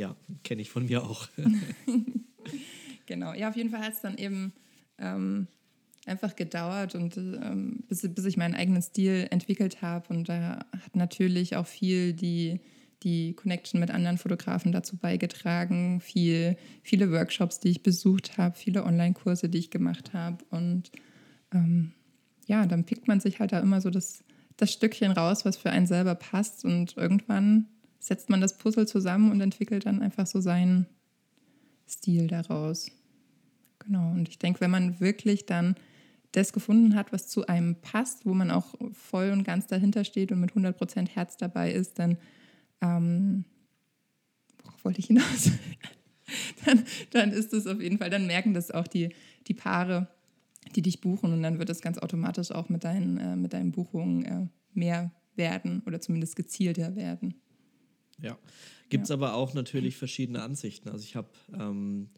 ja, kenne ich von mir auch. Genau, ja, auf jeden Fall hat es dann eben ähm, einfach gedauert und ähm, bis, bis ich meinen eigenen Stil entwickelt habe. Und da hat natürlich auch viel die, die Connection mit anderen Fotografen dazu beigetragen, viel, viele Workshops, die ich besucht habe, viele Online-Kurse, die ich gemacht habe. Und ähm, ja, dann pickt man sich halt da immer so das, das Stückchen raus, was für einen selber passt. Und irgendwann setzt man das Puzzle zusammen und entwickelt dann einfach so seinen Stil daraus. Genau, und ich denke, wenn man wirklich dann das gefunden hat, was zu einem passt, wo man auch voll und ganz dahinter steht und mit 100% Herz dabei ist, dann, ähm, worauf wollte ich hinaus? dann, dann ist es auf jeden Fall, dann merken das auch die, die Paare, die dich buchen und dann wird es ganz automatisch auch mit deinen, äh, mit deinen Buchungen äh, mehr werden oder zumindest gezielter werden. Ja. Gibt es aber auch natürlich verschiedene Ansichten. Also ich habe ähm,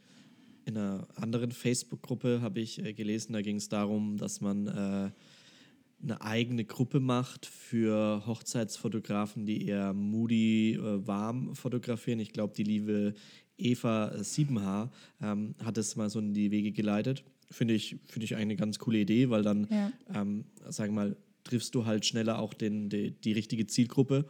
in einer anderen Facebook-Gruppe habe ich äh, gelesen, da ging es darum, dass man äh, eine eigene Gruppe macht für Hochzeitsfotografen, die eher moody, äh, warm fotografieren. Ich glaube, die liebe Eva Siebenhaar ähm, hat es mal so in die Wege geleitet. Finde ich, finde ich eigentlich eine ganz coole Idee, weil dann, Ja. ähm, sagen wir mal, triffst du halt schneller auch den, die, die richtige Zielgruppe.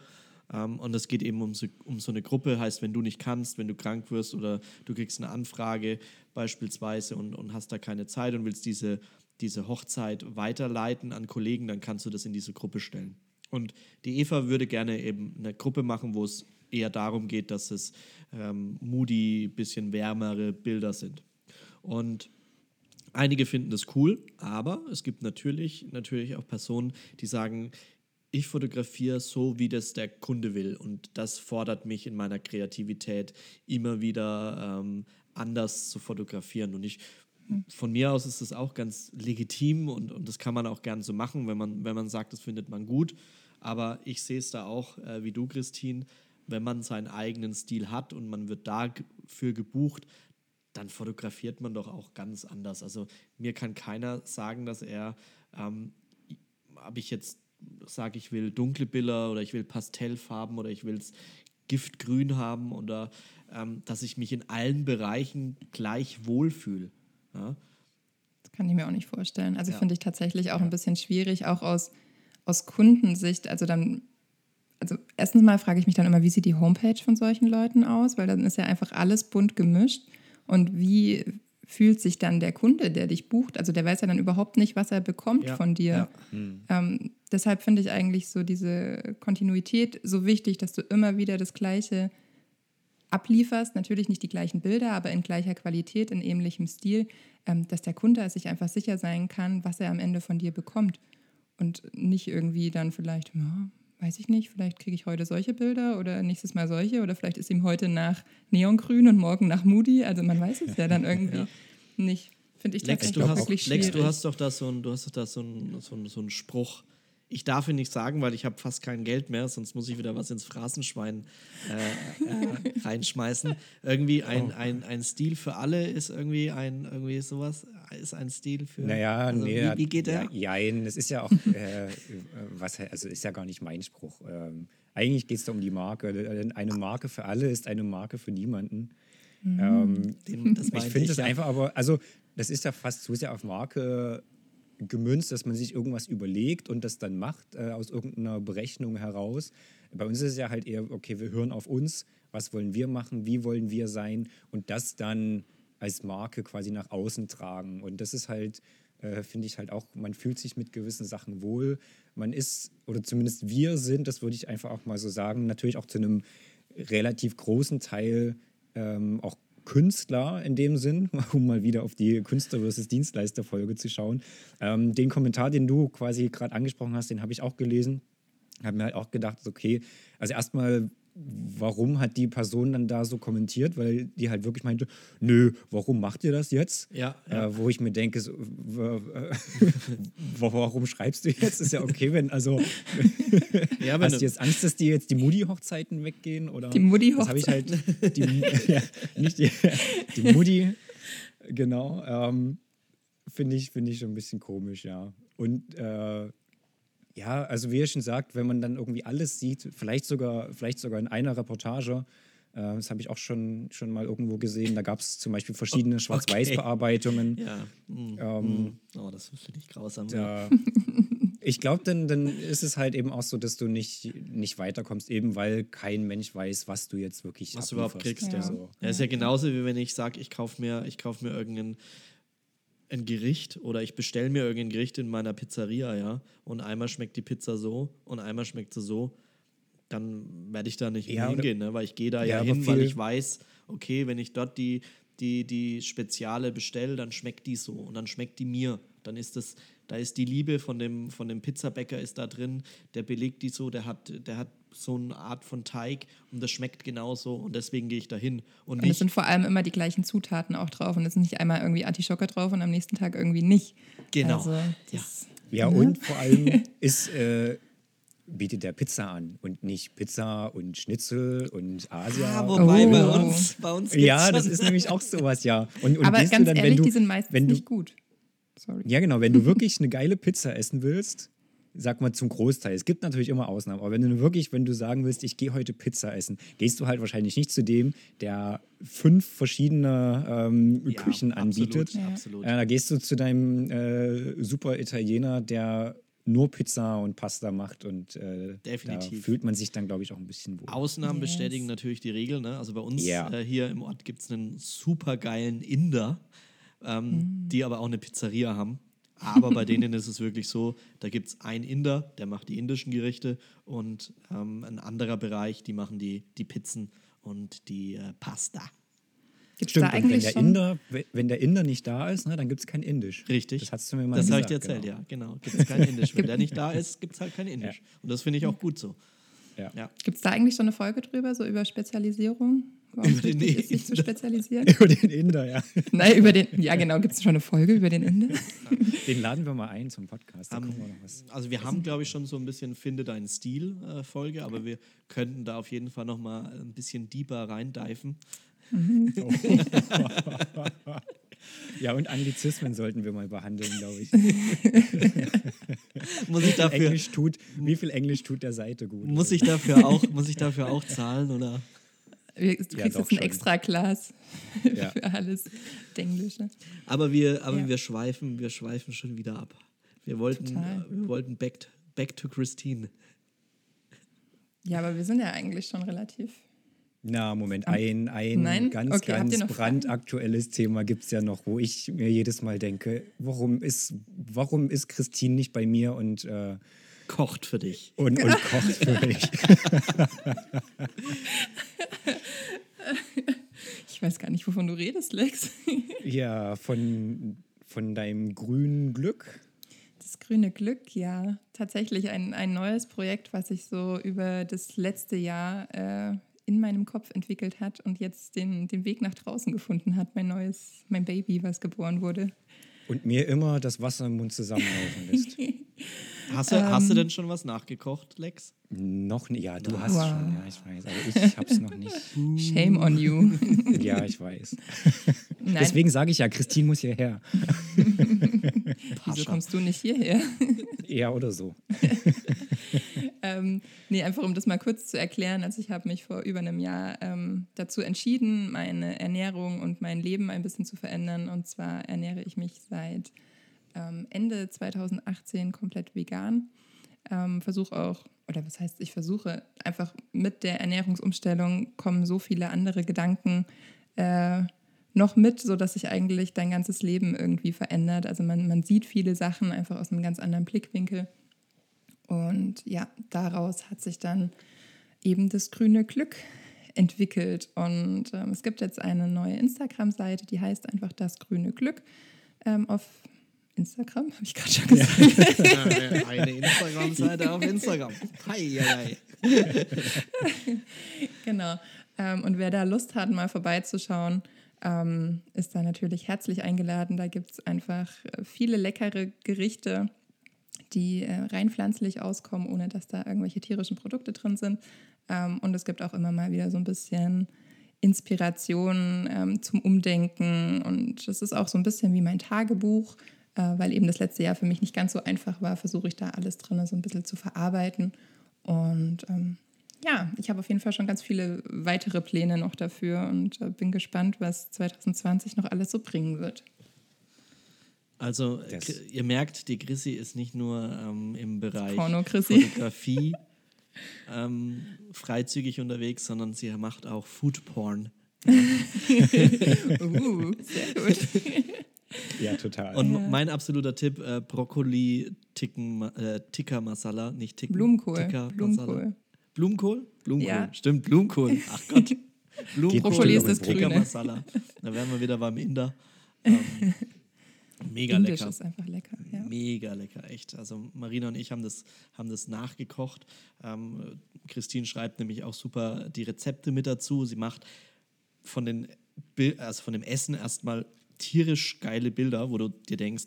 Ähm, und es geht eben um so, um so eine Gruppe, heißt, wenn du nicht kannst, wenn du krank wirst oder du kriegst eine Anfrage beispielsweise und, und hast da keine Zeit und willst diese, diese Hochzeit weiterleiten an Kollegen, dann kannst du das in diese Gruppe stellen. Und die Eva würde gerne eben eine Gruppe machen, wo es eher darum geht, dass es ähm, moody, bisschen wärmere Bilder sind. Und einige finden das cool, aber es gibt natürlich, natürlich auch Personen, die sagen, ich fotografiere so, wie das der Kunde will. Und das fordert mich in meiner Kreativität immer wieder ähm, anders zu fotografieren. Und ich, von mir aus ist das auch ganz legitim und, und das kann man auch gern so machen, wenn man, wenn man sagt, das findet man gut. Aber ich sehe es da auch, äh, wie du, Christine, wenn man seinen eigenen Stil hat und man wird dafür gebucht, dann fotografiert man doch auch ganz anders. Also mir kann keiner sagen, dass er, ähm, habe ich jetzt sage, ich will dunkle Bilder oder ich will Pastellfarben oder ich will es Giftgrün haben oder ähm, dass ich mich in allen Bereichen gleich wohlfühle. Ja? Das kann ich mir auch nicht vorstellen. Also ja. finde ich tatsächlich auch ja. ein bisschen schwierig, auch aus, aus Kundensicht. Also dann, also erstens mal frage ich mich dann immer, wie sieht die Homepage von solchen Leuten aus, weil dann ist ja einfach alles bunt gemischt. Und wie fühlt sich dann der Kunde, der dich bucht? Also der weiß ja dann überhaupt nicht, was er bekommt ja, von dir. Ja. Hm. Ähm, deshalb finde ich eigentlich so diese Kontinuität so wichtig, dass du immer wieder das Gleiche ablieferst. Natürlich nicht die gleichen Bilder, aber in gleicher Qualität, in ähnlichem Stil, ähm, dass der Kunde sich einfach sicher sein kann, was er am Ende von dir bekommt. Und nicht irgendwie dann vielleicht, ja, weiß ich nicht, vielleicht kriege ich heute solche Bilder oder nächstes Mal solche oder vielleicht ist ihm heute nach Neongrün und morgen nach Moody. Also man weiß es ja dann irgendwie ja. nicht. Finde ich Lex, du hast, wirklich schwierig. Lex, du hast doch da so einen, du hast doch da so einen, so einen Spruch, ich darf ihn nicht sagen, weil ich habe fast kein Geld mehr, sonst muss ich wieder was ins Phrasenschwein äh, äh, reinschmeißen. Irgendwie ein, oh. ein, ein Stil für alle ist irgendwie ein irgendwie sowas ist ein Stil für. Naja, also nee, wie, wie, geht der? Ja, ja, es ist ja auch äh, was also ist ja gar nicht mein Spruch. Ähm, eigentlich geht es da um die Marke. Eine Marke für alle ist eine Marke für niemanden. Mhm. Ähm, Den, ich finde es ja. einfach, aber also das ist ja fast zu sehr auf Marke gemünzt, dass man sich irgendwas überlegt und das dann macht äh, aus irgendeiner Berechnung heraus. Bei uns ist es ja halt eher, okay, wir hören auf uns, was wollen wir machen, wie wollen wir sein und das dann als Marke quasi nach außen tragen. Und das ist halt, äh, finde ich halt auch, man fühlt sich mit gewissen Sachen wohl. Man ist, oder zumindest wir sind, das würde ich einfach auch mal so sagen, natürlich auch zu einem relativ großen Teil ähm, auch Künstler in dem Sinn, um mal wieder auf die Künstler versus Dienstleister-Folge zu schauen. Ähm, den Kommentar, den du quasi gerade angesprochen hast, den habe ich auch gelesen. Habe mir halt auch gedacht, okay, also erstmal warum hat die Person dann da so kommentiert, weil die halt wirklich meinte, nö, warum macht ihr das jetzt? Ja. ja. Äh, wo ich mir denke, so, warum schreibst du jetzt? Ist ja okay, wenn, also ja, wenn hast du jetzt Angst, dass dir jetzt die Moody-Hochzeiten weggehen? Oder? Die Moody-Hochzeiten? habe ich halt, die, ja, nicht die, die Moody, genau, ähm, finde ich, find ich schon ein bisschen komisch, ja. Und äh, ja, also wie ihr schon sagt, wenn man dann irgendwie alles sieht, vielleicht sogar, vielleicht sogar in einer Reportage, äh, das habe ich auch schon, schon mal irgendwo gesehen, da gab es zum Beispiel verschiedene Schwarz-Weiß-Bearbeitungen. Ja. Mm, ähm, mm. Oh, das finde ich grausam. Da, ich glaube, dann, dann ist es halt eben auch so, dass du nicht, nicht weiterkommst, eben weil kein Mensch weiß, was du jetzt wirklich Was du überhaupt kriegst, ja. ja. So. ja. ist ja genauso, wie wenn ich sage, ich kaufe mir, kauf mir irgendeinen ein Gericht oder ich bestelle mir irgendein Gericht in meiner Pizzeria, ja, und einmal schmeckt die Pizza so und einmal schmeckt sie so, dann werde ich da nicht ja, hingehen, ne? weil ich gehe da ja, ja hin, weil ich weiß, okay, wenn ich dort die, die, die Speziale bestelle, dann schmeckt die so und dann schmeckt die mir. Dann ist das, da ist die Liebe von dem, von dem Pizzabäcker ist da drin, der belegt die so, der hat, der hat so eine Art von Teig und das schmeckt genauso und deswegen gehe ich dahin. Und, und es sind vor allem immer die gleichen Zutaten auch drauf und es ist nicht einmal irgendwie Artischocke drauf und am nächsten Tag irgendwie nicht. Genau. Also, ja. ja, ne? und vor allem ist, äh, bietet der Pizza an und nicht Pizza und Schnitzel und Asia. Ah, wobei oh. bei uns, bei uns Ja, das ist nämlich auch sowas, ja. Und, und Aber ganz dann, ehrlich, du, die sind meistens du, nicht gut. Sorry. Ja, genau. Wenn du wirklich eine geile Pizza essen willst, sag mal zum Großteil. Es gibt natürlich immer Ausnahmen, aber wenn du wirklich, wenn du sagen willst, ich gehe heute Pizza essen, gehst du halt wahrscheinlich nicht zu dem, der fünf verschiedene ähm, ja, Küchen anbietet. Absolut, ja. absolut. Äh, da gehst du zu deinem äh, super Italiener, der nur Pizza und Pasta macht und äh, Definitiv. da fühlt man sich dann, glaube ich, auch ein bisschen wohl. Ausnahmen yes. bestätigen natürlich die Regel. Ne? Also bei uns yeah. äh, hier im Ort gibt es einen super geilen Inder, ähm, mm. die aber auch eine Pizzeria haben Aber bei denen ist es wirklich so, da gibt es einen Inder, der macht die indischen Gerichte und ähm, ein anderer Bereich, die machen die, die Pizzen und die äh, Pasta. Gibt's Stimmt, wenn eigentlich der, schon? Inder, wenn der Inder nicht da ist, ne, dann gibt es kein Indisch. Richtig. Das hast du mir mal Das habe ich dir erzählt, genau. ja, genau. Gibt es kein Indisch. Wenn der nicht da ist, gibt es halt kein Indisch. Und das finde ich auch gut so. Ja. Ja. Gibt es da eigentlich schon eine Folge drüber, so über Spezialisierung? Über den ist, sich zu Inder. spezialisieren? Über den Inder, ja. Nein, über den. Ja, genau. Gibt es schon eine Folge über den Inder? Den laden wir mal ein zum Podcast. Gucken wir noch was. Also wir haben, glaube ich, schon so ein bisschen Finde deinen Stil-Folge, aber wir könnten da auf jeden Fall noch mal ein bisschen deeper reindiven. Ja, und Anglizismen sollten wir mal behandeln, glaube ich. Muss ich dafür, Englisch tut, wie viel Englisch tut der Seite gut? muss ich dafür, auch, muss ich dafür auch zahlen, oder? Wir- Du Ja, kriegst jetzt ein schon. extra Glas Ja. für alles Denglische. Aber wir, aber Ja. wir schweifen, wir schweifen schon wieder ab. Wir wollten, Total. wir wollten back, to- back to Christine. Ja, aber wir sind ja eigentlich schon relativ. Na, Moment, ein, ein Nein? ganz, Okay, ganz noch Fragen? brandaktuelles Thema gibt es ja noch, wo ich mir jedes Mal denke, warum ist, warum ist Christine nicht bei mir und, äh, Kocht für dich. und, und kocht für mich? Ich weiß gar nicht, wovon du redest, Lex. ja, von, von deinem grünen Glück. Das grüne Glück, ja. Tatsächlich ein, ein neues Projekt, was sich so über das letzte Jahr äh, in meinem Kopf entwickelt hat und jetzt den, den Weg nach draußen gefunden hat. Mein neues, mein Baby, was geboren wurde. Und mir immer das Wasser im Mund zusammenlaufen lässt. Hast du, hast du denn schon was nachgekocht, Lex? noch nicht, ja, du hast Wow. schon, ja, ich weiß, aber ich hab's noch nicht. Shame on you. Ja, ich weiß. Nein, Deswegen sage ich ja, Christine muss hierher. wieso kommst du nicht hierher? Ja, oder so. Ähm, nee, einfach um das mal kurz zu erklären. Also ich habe mich vor über einem Jahr ähm, dazu entschieden, meine Ernährung und mein Leben ein bisschen zu verändern. Und zwar ernähre ich mich seit ähm, Ende 2018 komplett vegan. Ähm, versuche auch, oder was heißt, ich versuche einfach mit der Ernährungsumstellung kommen so viele andere Gedanken äh, noch mit, sodass sich eigentlich dein ganzes Leben irgendwie verändert. Also man, man sieht viele Sachen einfach aus einem ganz anderen Blickwinkel. Und ja, daraus hat sich dann eben das grüne Glück entwickelt. Und ähm, es gibt jetzt eine neue Instagram-Seite, die heißt einfach das grüne Glück ähm, auf Instagram, habe ich gerade schon gesagt. Eine Instagram-Seite auf Instagram. Hi, hi, genau. Ähm, und wer da Lust hat, mal vorbeizuschauen, ähm, ist da natürlich herzlich eingeladen. Da gibt es einfach äh, viele leckere Gerichte, die äh, rein pflanzlich auskommen, ohne dass da irgendwelche tierischen Produkte drin sind. Ähm, und es gibt auch immer mal wieder so ein bisschen Inspiration ähm, zum Umdenken. Und das ist auch so ein bisschen wie mein Tagebuch, weil eben das letzte Jahr für mich nicht ganz so einfach war, versuche ich da alles drin so ein bisschen zu verarbeiten. Und ähm, ja, ich habe auf jeden Fall schon ganz viele weitere Pläne noch dafür und äh, bin gespannt, was 2020 noch alles so bringen wird. Also, äh, Das- ihr merkt, die Chrissy ist nicht nur ähm, im Bereich Porno-Chrissy. Fotografie ähm, freizügig unterwegs, sondern sie macht auch Foodporn. Uh, sehr gut. Ja, total. Und Ja. mein absoluter Tipp: äh, Brokkoli Ticken, äh, Tikka Masala, nicht Ticken. Blumenkohl. Tikka Blumenkohl. Masala. Blumenkohl? Blumenkohl. Ja. Stimmt, Blumenkohl. Ach Gott. Blumenkohl. Brokkoli ist das Tikka. Masala. Da wären wir wieder beim Inder. Ähm, mega Indisch lecker. ist einfach lecker. Ja. Mega lecker, echt. Also Marina und ich haben das, haben das nachgekocht. Ähm, Christine schreibt nämlich auch super die Rezepte mit dazu. Sie macht von, den, also von dem Essen erstmal tierisch geile Bilder, wo du dir denkst,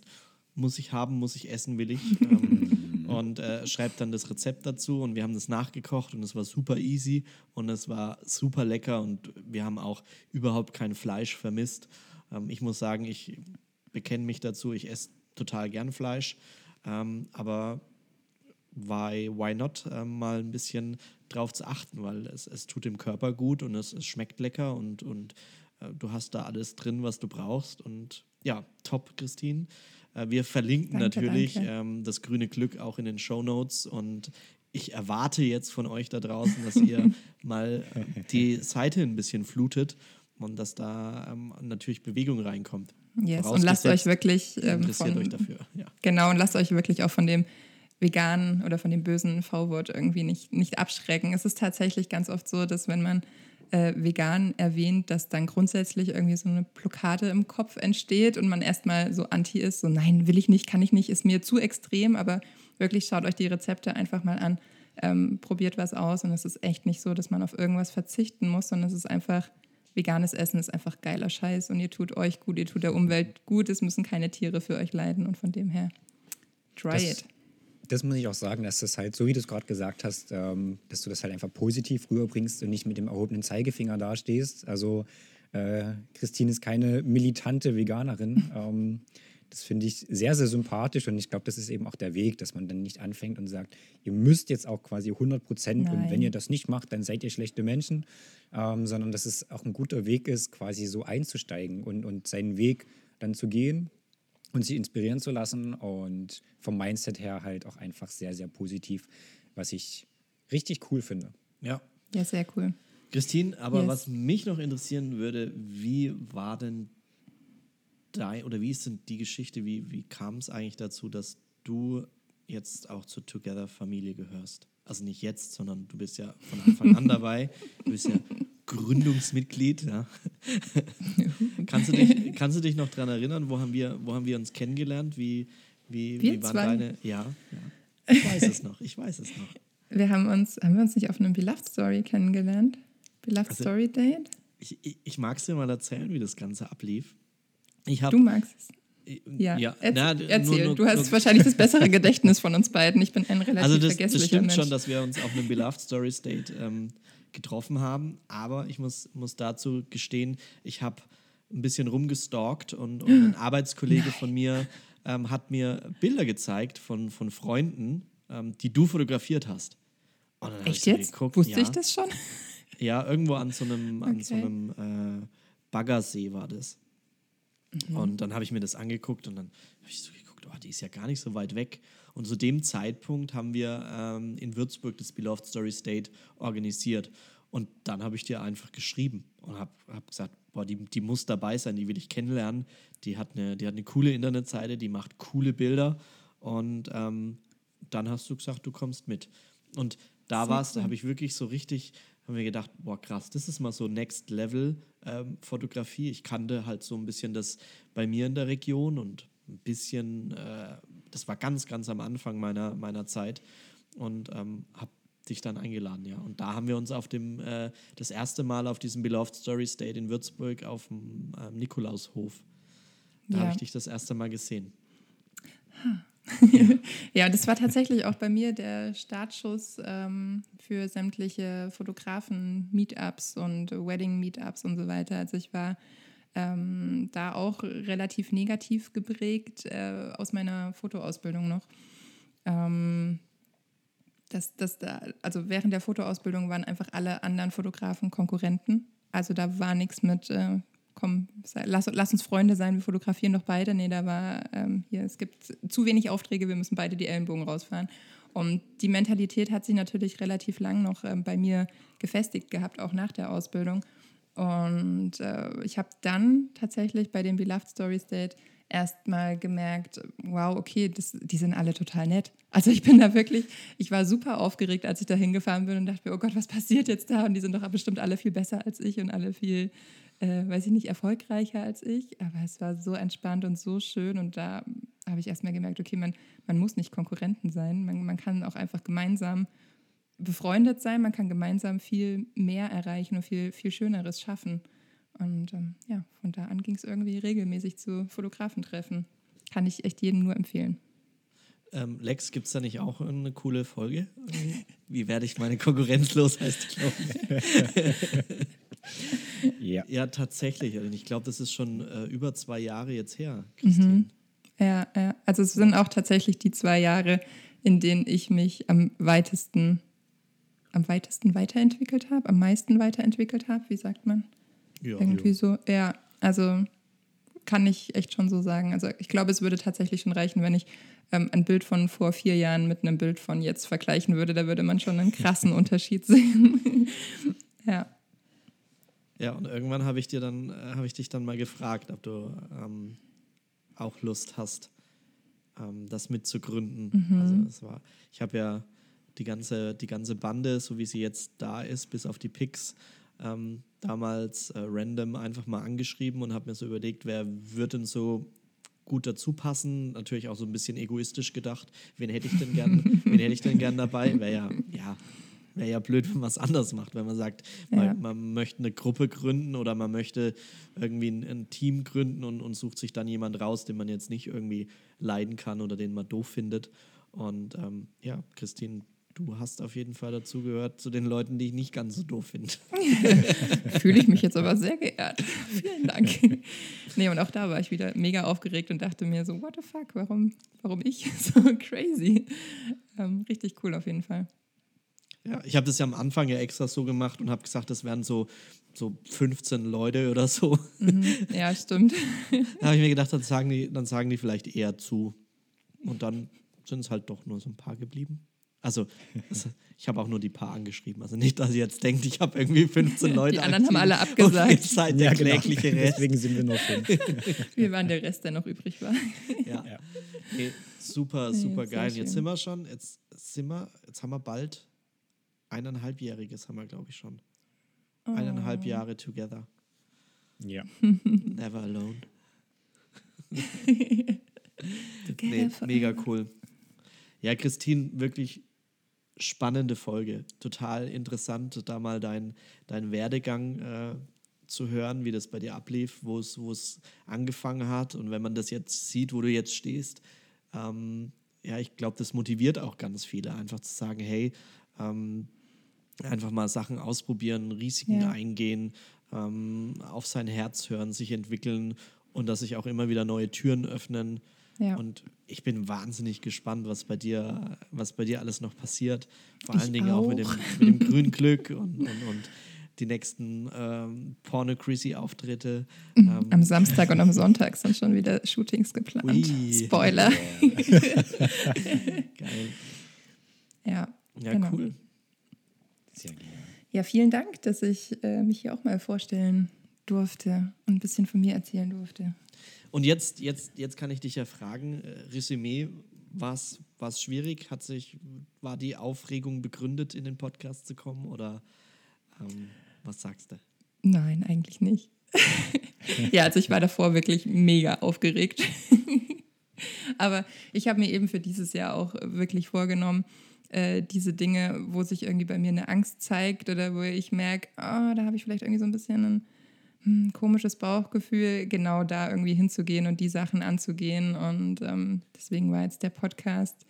muss ich haben, muss ich essen, will ich. ähm, und äh, schreibt dann das Rezept dazu und wir haben das nachgekocht und es war super easy und es war super lecker und wir haben auch überhaupt kein Fleisch vermisst. Ähm, ich muss sagen, ich bekenne mich dazu, ich esse total gern Fleisch, ähm, aber why, why not ähm, mal ein bisschen drauf zu achten, weil es, es tut dem Körper gut und es, es schmeckt lecker und, und äh, du hast da alles drin, was du brauchst. Und ja, top, Christine. Äh, wir verlinken Danke, natürlich danke. Ähm, das grüne Glück auch in den Show Notes und ich erwarte jetzt von euch da draußen, dass ihr mal äh, die Seite ein bisschen flutet und dass da ähm, natürlich Bewegung reinkommt. Yes. Und lasst euch wirklich ähm, interessiert von, euch dafür. Ja. Genau, und lasst euch wirklich auch von dem veganen oder von dem bösen V-Wort irgendwie nicht, nicht abschrecken. Es ist tatsächlich ganz oft so, dass wenn man äh, vegan erwähnt, dass dann grundsätzlich irgendwie so eine Blockade im Kopf entsteht und man erstmal so anti ist, so nein, will ich nicht, kann ich nicht, ist mir zu extrem, aber wirklich schaut euch die Rezepte einfach mal an, ähm, probiert was aus und es ist echt nicht so, dass man auf irgendwas verzichten muss, sondern es ist einfach, veganes Essen ist einfach geiler Scheiß und ihr tut euch gut, ihr tut der Umwelt gut, es müssen keine Tiere für euch leiden und von dem her, try Das- it. Das muss ich auch sagen, dass das halt, so wie du es gerade gesagt hast, ähm, dass du das halt einfach positiv rüberbringst und nicht mit dem erhobenen Zeigefinger dastehst. Also äh, Christine ist keine militante Veganerin. ähm, das finde ich sehr, sehr sympathisch und ich glaube, das ist eben auch der Weg, dass man dann nicht anfängt und sagt, ihr müsst jetzt auch quasi 100 Prozent und wenn ihr das nicht macht, dann seid ihr schlechte Menschen, ähm, sondern dass es auch ein guter Weg ist, quasi so einzusteigen und, und seinen Weg dann zu gehen und sich inspirieren zu lassen und vom Mindset her halt auch einfach sehr, sehr positiv, was ich richtig cool finde. ja. Ja, sehr cool. Christine, aber Yes. was mich noch interessieren würde, wie war denn dein, oder wie ist denn die Geschichte, wie, wie kam es eigentlich dazu, dass du jetzt auch zur Together-Familie gehörst? Also nicht jetzt, sondern du bist ja von Anfang an dabei. Du bist ja Gründungsmitglied. Ja. kannst, du dich, kannst du dich noch daran erinnern, wo haben wir, wo haben wir uns kennengelernt? Wie, wie, Wir wie waren zwei? deine. Ja, ja. Ich weiß es noch, ich weiß es noch. Wir haben uns, haben wir uns nicht auf einem Beloved Story kennengelernt? Beloved Also- Story Date? Ich, ich, ich mag es dir mal erzählen, wie das Ganze ablief. Ich hab, Du magst es. Ja, Ja, ja. Erz Na, erzähl. nur- nur- du hast nur- wahrscheinlich das bessere Gedächtnis von uns beiden. Ich bin ein relativ Also das, das vergesslicher stimmt Mensch. schon, dass wir uns auf einem Beloved Story State ähm, getroffen haben, aber ich muss, muss dazu gestehen, ich habe ein bisschen rumgestalkt und, und ein Arbeitskollege von mir ähm, hat mir Bilder gezeigt von, von Freunden, ähm, die du fotografiert hast. Ich Echt jetzt? geguckt, Wusste ja, ich das schon? Ja, irgendwo an so einem, an so Okay. einem äh, Baggersee war das. Und dann habe ich mir das angeguckt und dann habe ich so geguckt, oh, die ist ja gar nicht so weit weg. Und zu dem Zeitpunkt haben wir ähm, in Würzburg das Beloved Story State organisiert. Und dann habe ich dir einfach geschrieben und habe hab gesagt, boah, die, die muss dabei sein, die will ich kennenlernen. Die hat eine, die hat eine coole Internetseite, die macht coole Bilder. Und ähm, dann hast du gesagt, du kommst mit. Und da war es, da habe ich wirklich so richtig, haben wir gedacht, boah, krass, das ist mal so Next Level ähm, Fotografie. Ich kannte halt so ein bisschen das bei mir in der Region und ein bisschen, äh, das war ganz, ganz am Anfang meiner, meiner Zeit und ähm, habe dich dann eingeladen, ja. Und da haben wir uns auf dem, äh, das erste Mal auf diesem Beloved Story State in Würzburg auf dem ähm, Nikolaushof. Da Ja. habe ich dich das erste Mal gesehen. Ja, das war tatsächlich auch bei mir der Startschuss ähm, für sämtliche Fotografen-Meetups und Wedding-Meetups und so weiter. Also ich war ähm, da auch relativ negativ geprägt äh, aus meiner Fotoausbildung noch. Ähm, das, das da, also während der Fotoausbildung waren einfach alle anderen Fotografen Konkurrenten. Also da war nichts mit, äh, komm, lass, lass uns Freunde sein, wir fotografieren doch beide. Nee, da war ähm, hier, es gibt zu wenig Aufträge, wir müssen beide die Ellenbogen rausfahren. Und die Mentalität hat sich natürlich relativ lang noch ähm, bei mir gefestigt gehabt, auch nach der Ausbildung. Und äh, ich habe dann tatsächlich bei dem Beloved Story State erstmal gemerkt, wow, okay, das, die sind alle total nett. Also ich bin da wirklich, ich war super aufgeregt, als ich da hingefahren bin und dachte mir, oh Gott, was passiert jetzt da? Und die sind doch bestimmt alle viel besser als ich und alle viel, äh, weiß ich nicht, erfolgreicher als ich. Aber es war so entspannt und so schön und da habe ich erstmal gemerkt, okay, man, man muss nicht Konkurrenten sein, man, man kann auch einfach gemeinsam befreundet sein, man kann gemeinsam viel mehr erreichen und viel, viel Schöneres schaffen. Und ähm, ja, von da an ging es irgendwie regelmäßig zu Fotografentreffen. Kann ich echt jedem nur empfehlen. Ähm, Lex, gibt es da nicht auch eine coole Folge? Wie werde ich meine Konkurrenz los, heißt die, glaube ich. Ja. Ja, tatsächlich. Und ich glaube, das ist schon äh, über zwei Jahre jetzt her, Christine. Ja, ja, also es sind auch tatsächlich die zwei Jahre, in denen ich mich am weitesten, am weitesten weiterentwickelt habe, am meisten weiterentwickelt habe, wie sagt man? Ja, Irgendwie so, ja. Also kann ich echt schon so sagen. Also ich glaube, es würde tatsächlich schon reichen, wenn ich ähm, ein Bild von vor vier Jahren mit einem Bild von jetzt vergleichen würde. Da würde man schon einen krassen Unterschied sehen. ja. Ja, und irgendwann habe ich dir dann, äh, habe ich dich dann mal gefragt, ob du ähm, auch Lust hast, ähm, das mitzugründen. Mhm. Also es war, ich habe ja die ganze, die ganze Bande, so wie sie jetzt da ist, bis auf die Picks, ähm, damals äh, random einfach mal angeschrieben und habe mir so überlegt, wer wird denn so gut dazu passen. Natürlich auch so ein bisschen egoistisch gedacht. Wen hätte ich denn gern, wen hätte ich denn gern dabei? Wäre ja, ja, wäre ja blöd, wenn man es anders macht, wenn man sagt, Ja. man, man möchte eine Gruppe gründen oder man möchte irgendwie ein, ein Team gründen und, und sucht sich dann jemand raus, den man jetzt nicht irgendwie leiden kann oder den man doof findet. Und ähm, ja, Christine, du hast auf jeden Fall dazu gehört zu den Leuten, die ich nicht ganz so doof finde. Fühle ich mich jetzt aber sehr geehrt. Vielen Dank. Nee, und auch da war ich wieder mega aufgeregt und dachte mir so, what the fuck, warum, warum ich? So crazy. Ähm, richtig cool auf jeden Fall. Ja, ich habe das ja am Anfang ja extra so gemacht und habe gesagt, das wären so, so 15 Leute oder so. Ja, stimmt. Da habe ich mir gedacht, dann sagen, die, dann sagen die vielleicht eher zu. Und dann sind es halt doch nur so ein paar geblieben. Also, ich habe auch nur die paar angeschrieben. Also nicht, dass ihr jetzt denkt, ich habe irgendwie 15 Leute. anderen haben alle abgesagt. Und ihr seid der genau. klägliche Rest. Deswegen sind wir noch fünf. Wir waren der Rest, der noch übrig war. Ja. Ja. Nee, super, super sehr geil. Jetzt sind wir schon, jetzt sind wir, jetzt haben wir bald eineinhalbjähriges haben wir, glaube ich, schon. Eineinhalb Oh. Jahre together. Ja. Never alone. Nee, mega cool. Ja, Christine, wirklich spannende Folge. Total interessant, da mal dein, dein Werdegang äh, zu hören, wie das bei dir ablief, wo es, wo es angefangen hat. Und wenn man das jetzt sieht, wo du jetzt stehst, ähm, ja, ich glaube, das motiviert auch ganz viele, einfach zu sagen, hey, ähm, einfach mal Sachen ausprobieren, Risiken Ja. eingehen, ähm, auf sein Herz hören, sich entwickeln und dass sich auch immer wieder neue Türen öffnen. Ja. Und ich bin wahnsinnig gespannt, was bei dir, was bei dir alles noch passiert. Vor Ich allen Dingen auch, mit, dem, auch. mit dem grünen Glück und, und, und die nächsten ähm, Porno-Chrissy-Auftritte. Ähm, Am Samstag und am Sonntag sind schon wieder Shootings geplant. Ui. Spoiler. geil. Ja, Ja, genau. cool. Sehr gerne. Ja, vielen Dank, dass ich äh, mich hier auch mal vorstellen durfte und ein bisschen von mir erzählen durfte. Und jetzt, jetzt, jetzt kann ich dich ja fragen, äh, Resümee, war es schwierig? Hat sich, war die Aufregung begründet, in den Podcast zu kommen? Oder ähm, was sagst du? Nein, eigentlich nicht. ja, also ich war davor wirklich mega aufgeregt. Aber ich habe mir eben für dieses Jahr auch wirklich vorgenommen, äh, diese Dinge, wo sich irgendwie bei mir eine Angst zeigt oder wo ich merke, ah, da habe ich vielleicht irgendwie so ein bisschen ein hm, komisches Bauchgefühl, genau da irgendwie hinzugehen und die Sachen anzugehen. Und ähm, deswegen war jetzt der Podcast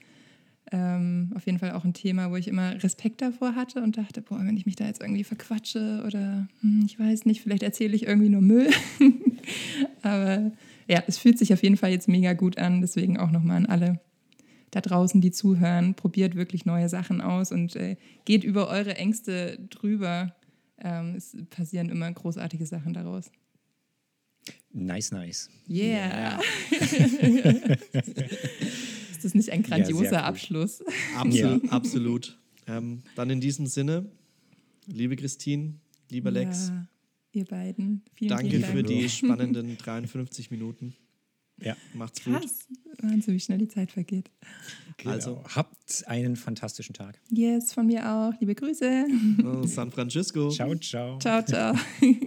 ähm, auf jeden Fall auch ein Thema, wo ich immer Respekt davor hatte und dachte, boah, wenn ich mich da jetzt irgendwie verquatsche oder hm, ich weiß nicht, vielleicht erzähle ich irgendwie nur Müll. Aber ja, es fühlt sich auf jeden Fall jetzt mega gut an. Deswegen auch nochmal an alle da draußen, die zuhören, probiert wirklich neue Sachen aus und äh, geht über eure Ängste drüber. Ähm, es passieren immer großartige Sachen daraus. Nice, nice. Yeah! Ist das nicht ein Ja, grandioser cool. Abschluss? Absolut. absolut. Ähm, dann in diesem Sinne, liebe Christine, lieber Lex, Ja, ihr beiden. Vielen, danke vielen für Dank. die spannenden 53 Minuten. Ja. Macht's gut. Wahnsinn, wie schnell die Zeit vergeht. Also- Also habt einen fantastischen Tag. Yes, von mir auch. Liebe Grüße. Äh, San Francisco. Ciao, ciao. Ciao, ciao.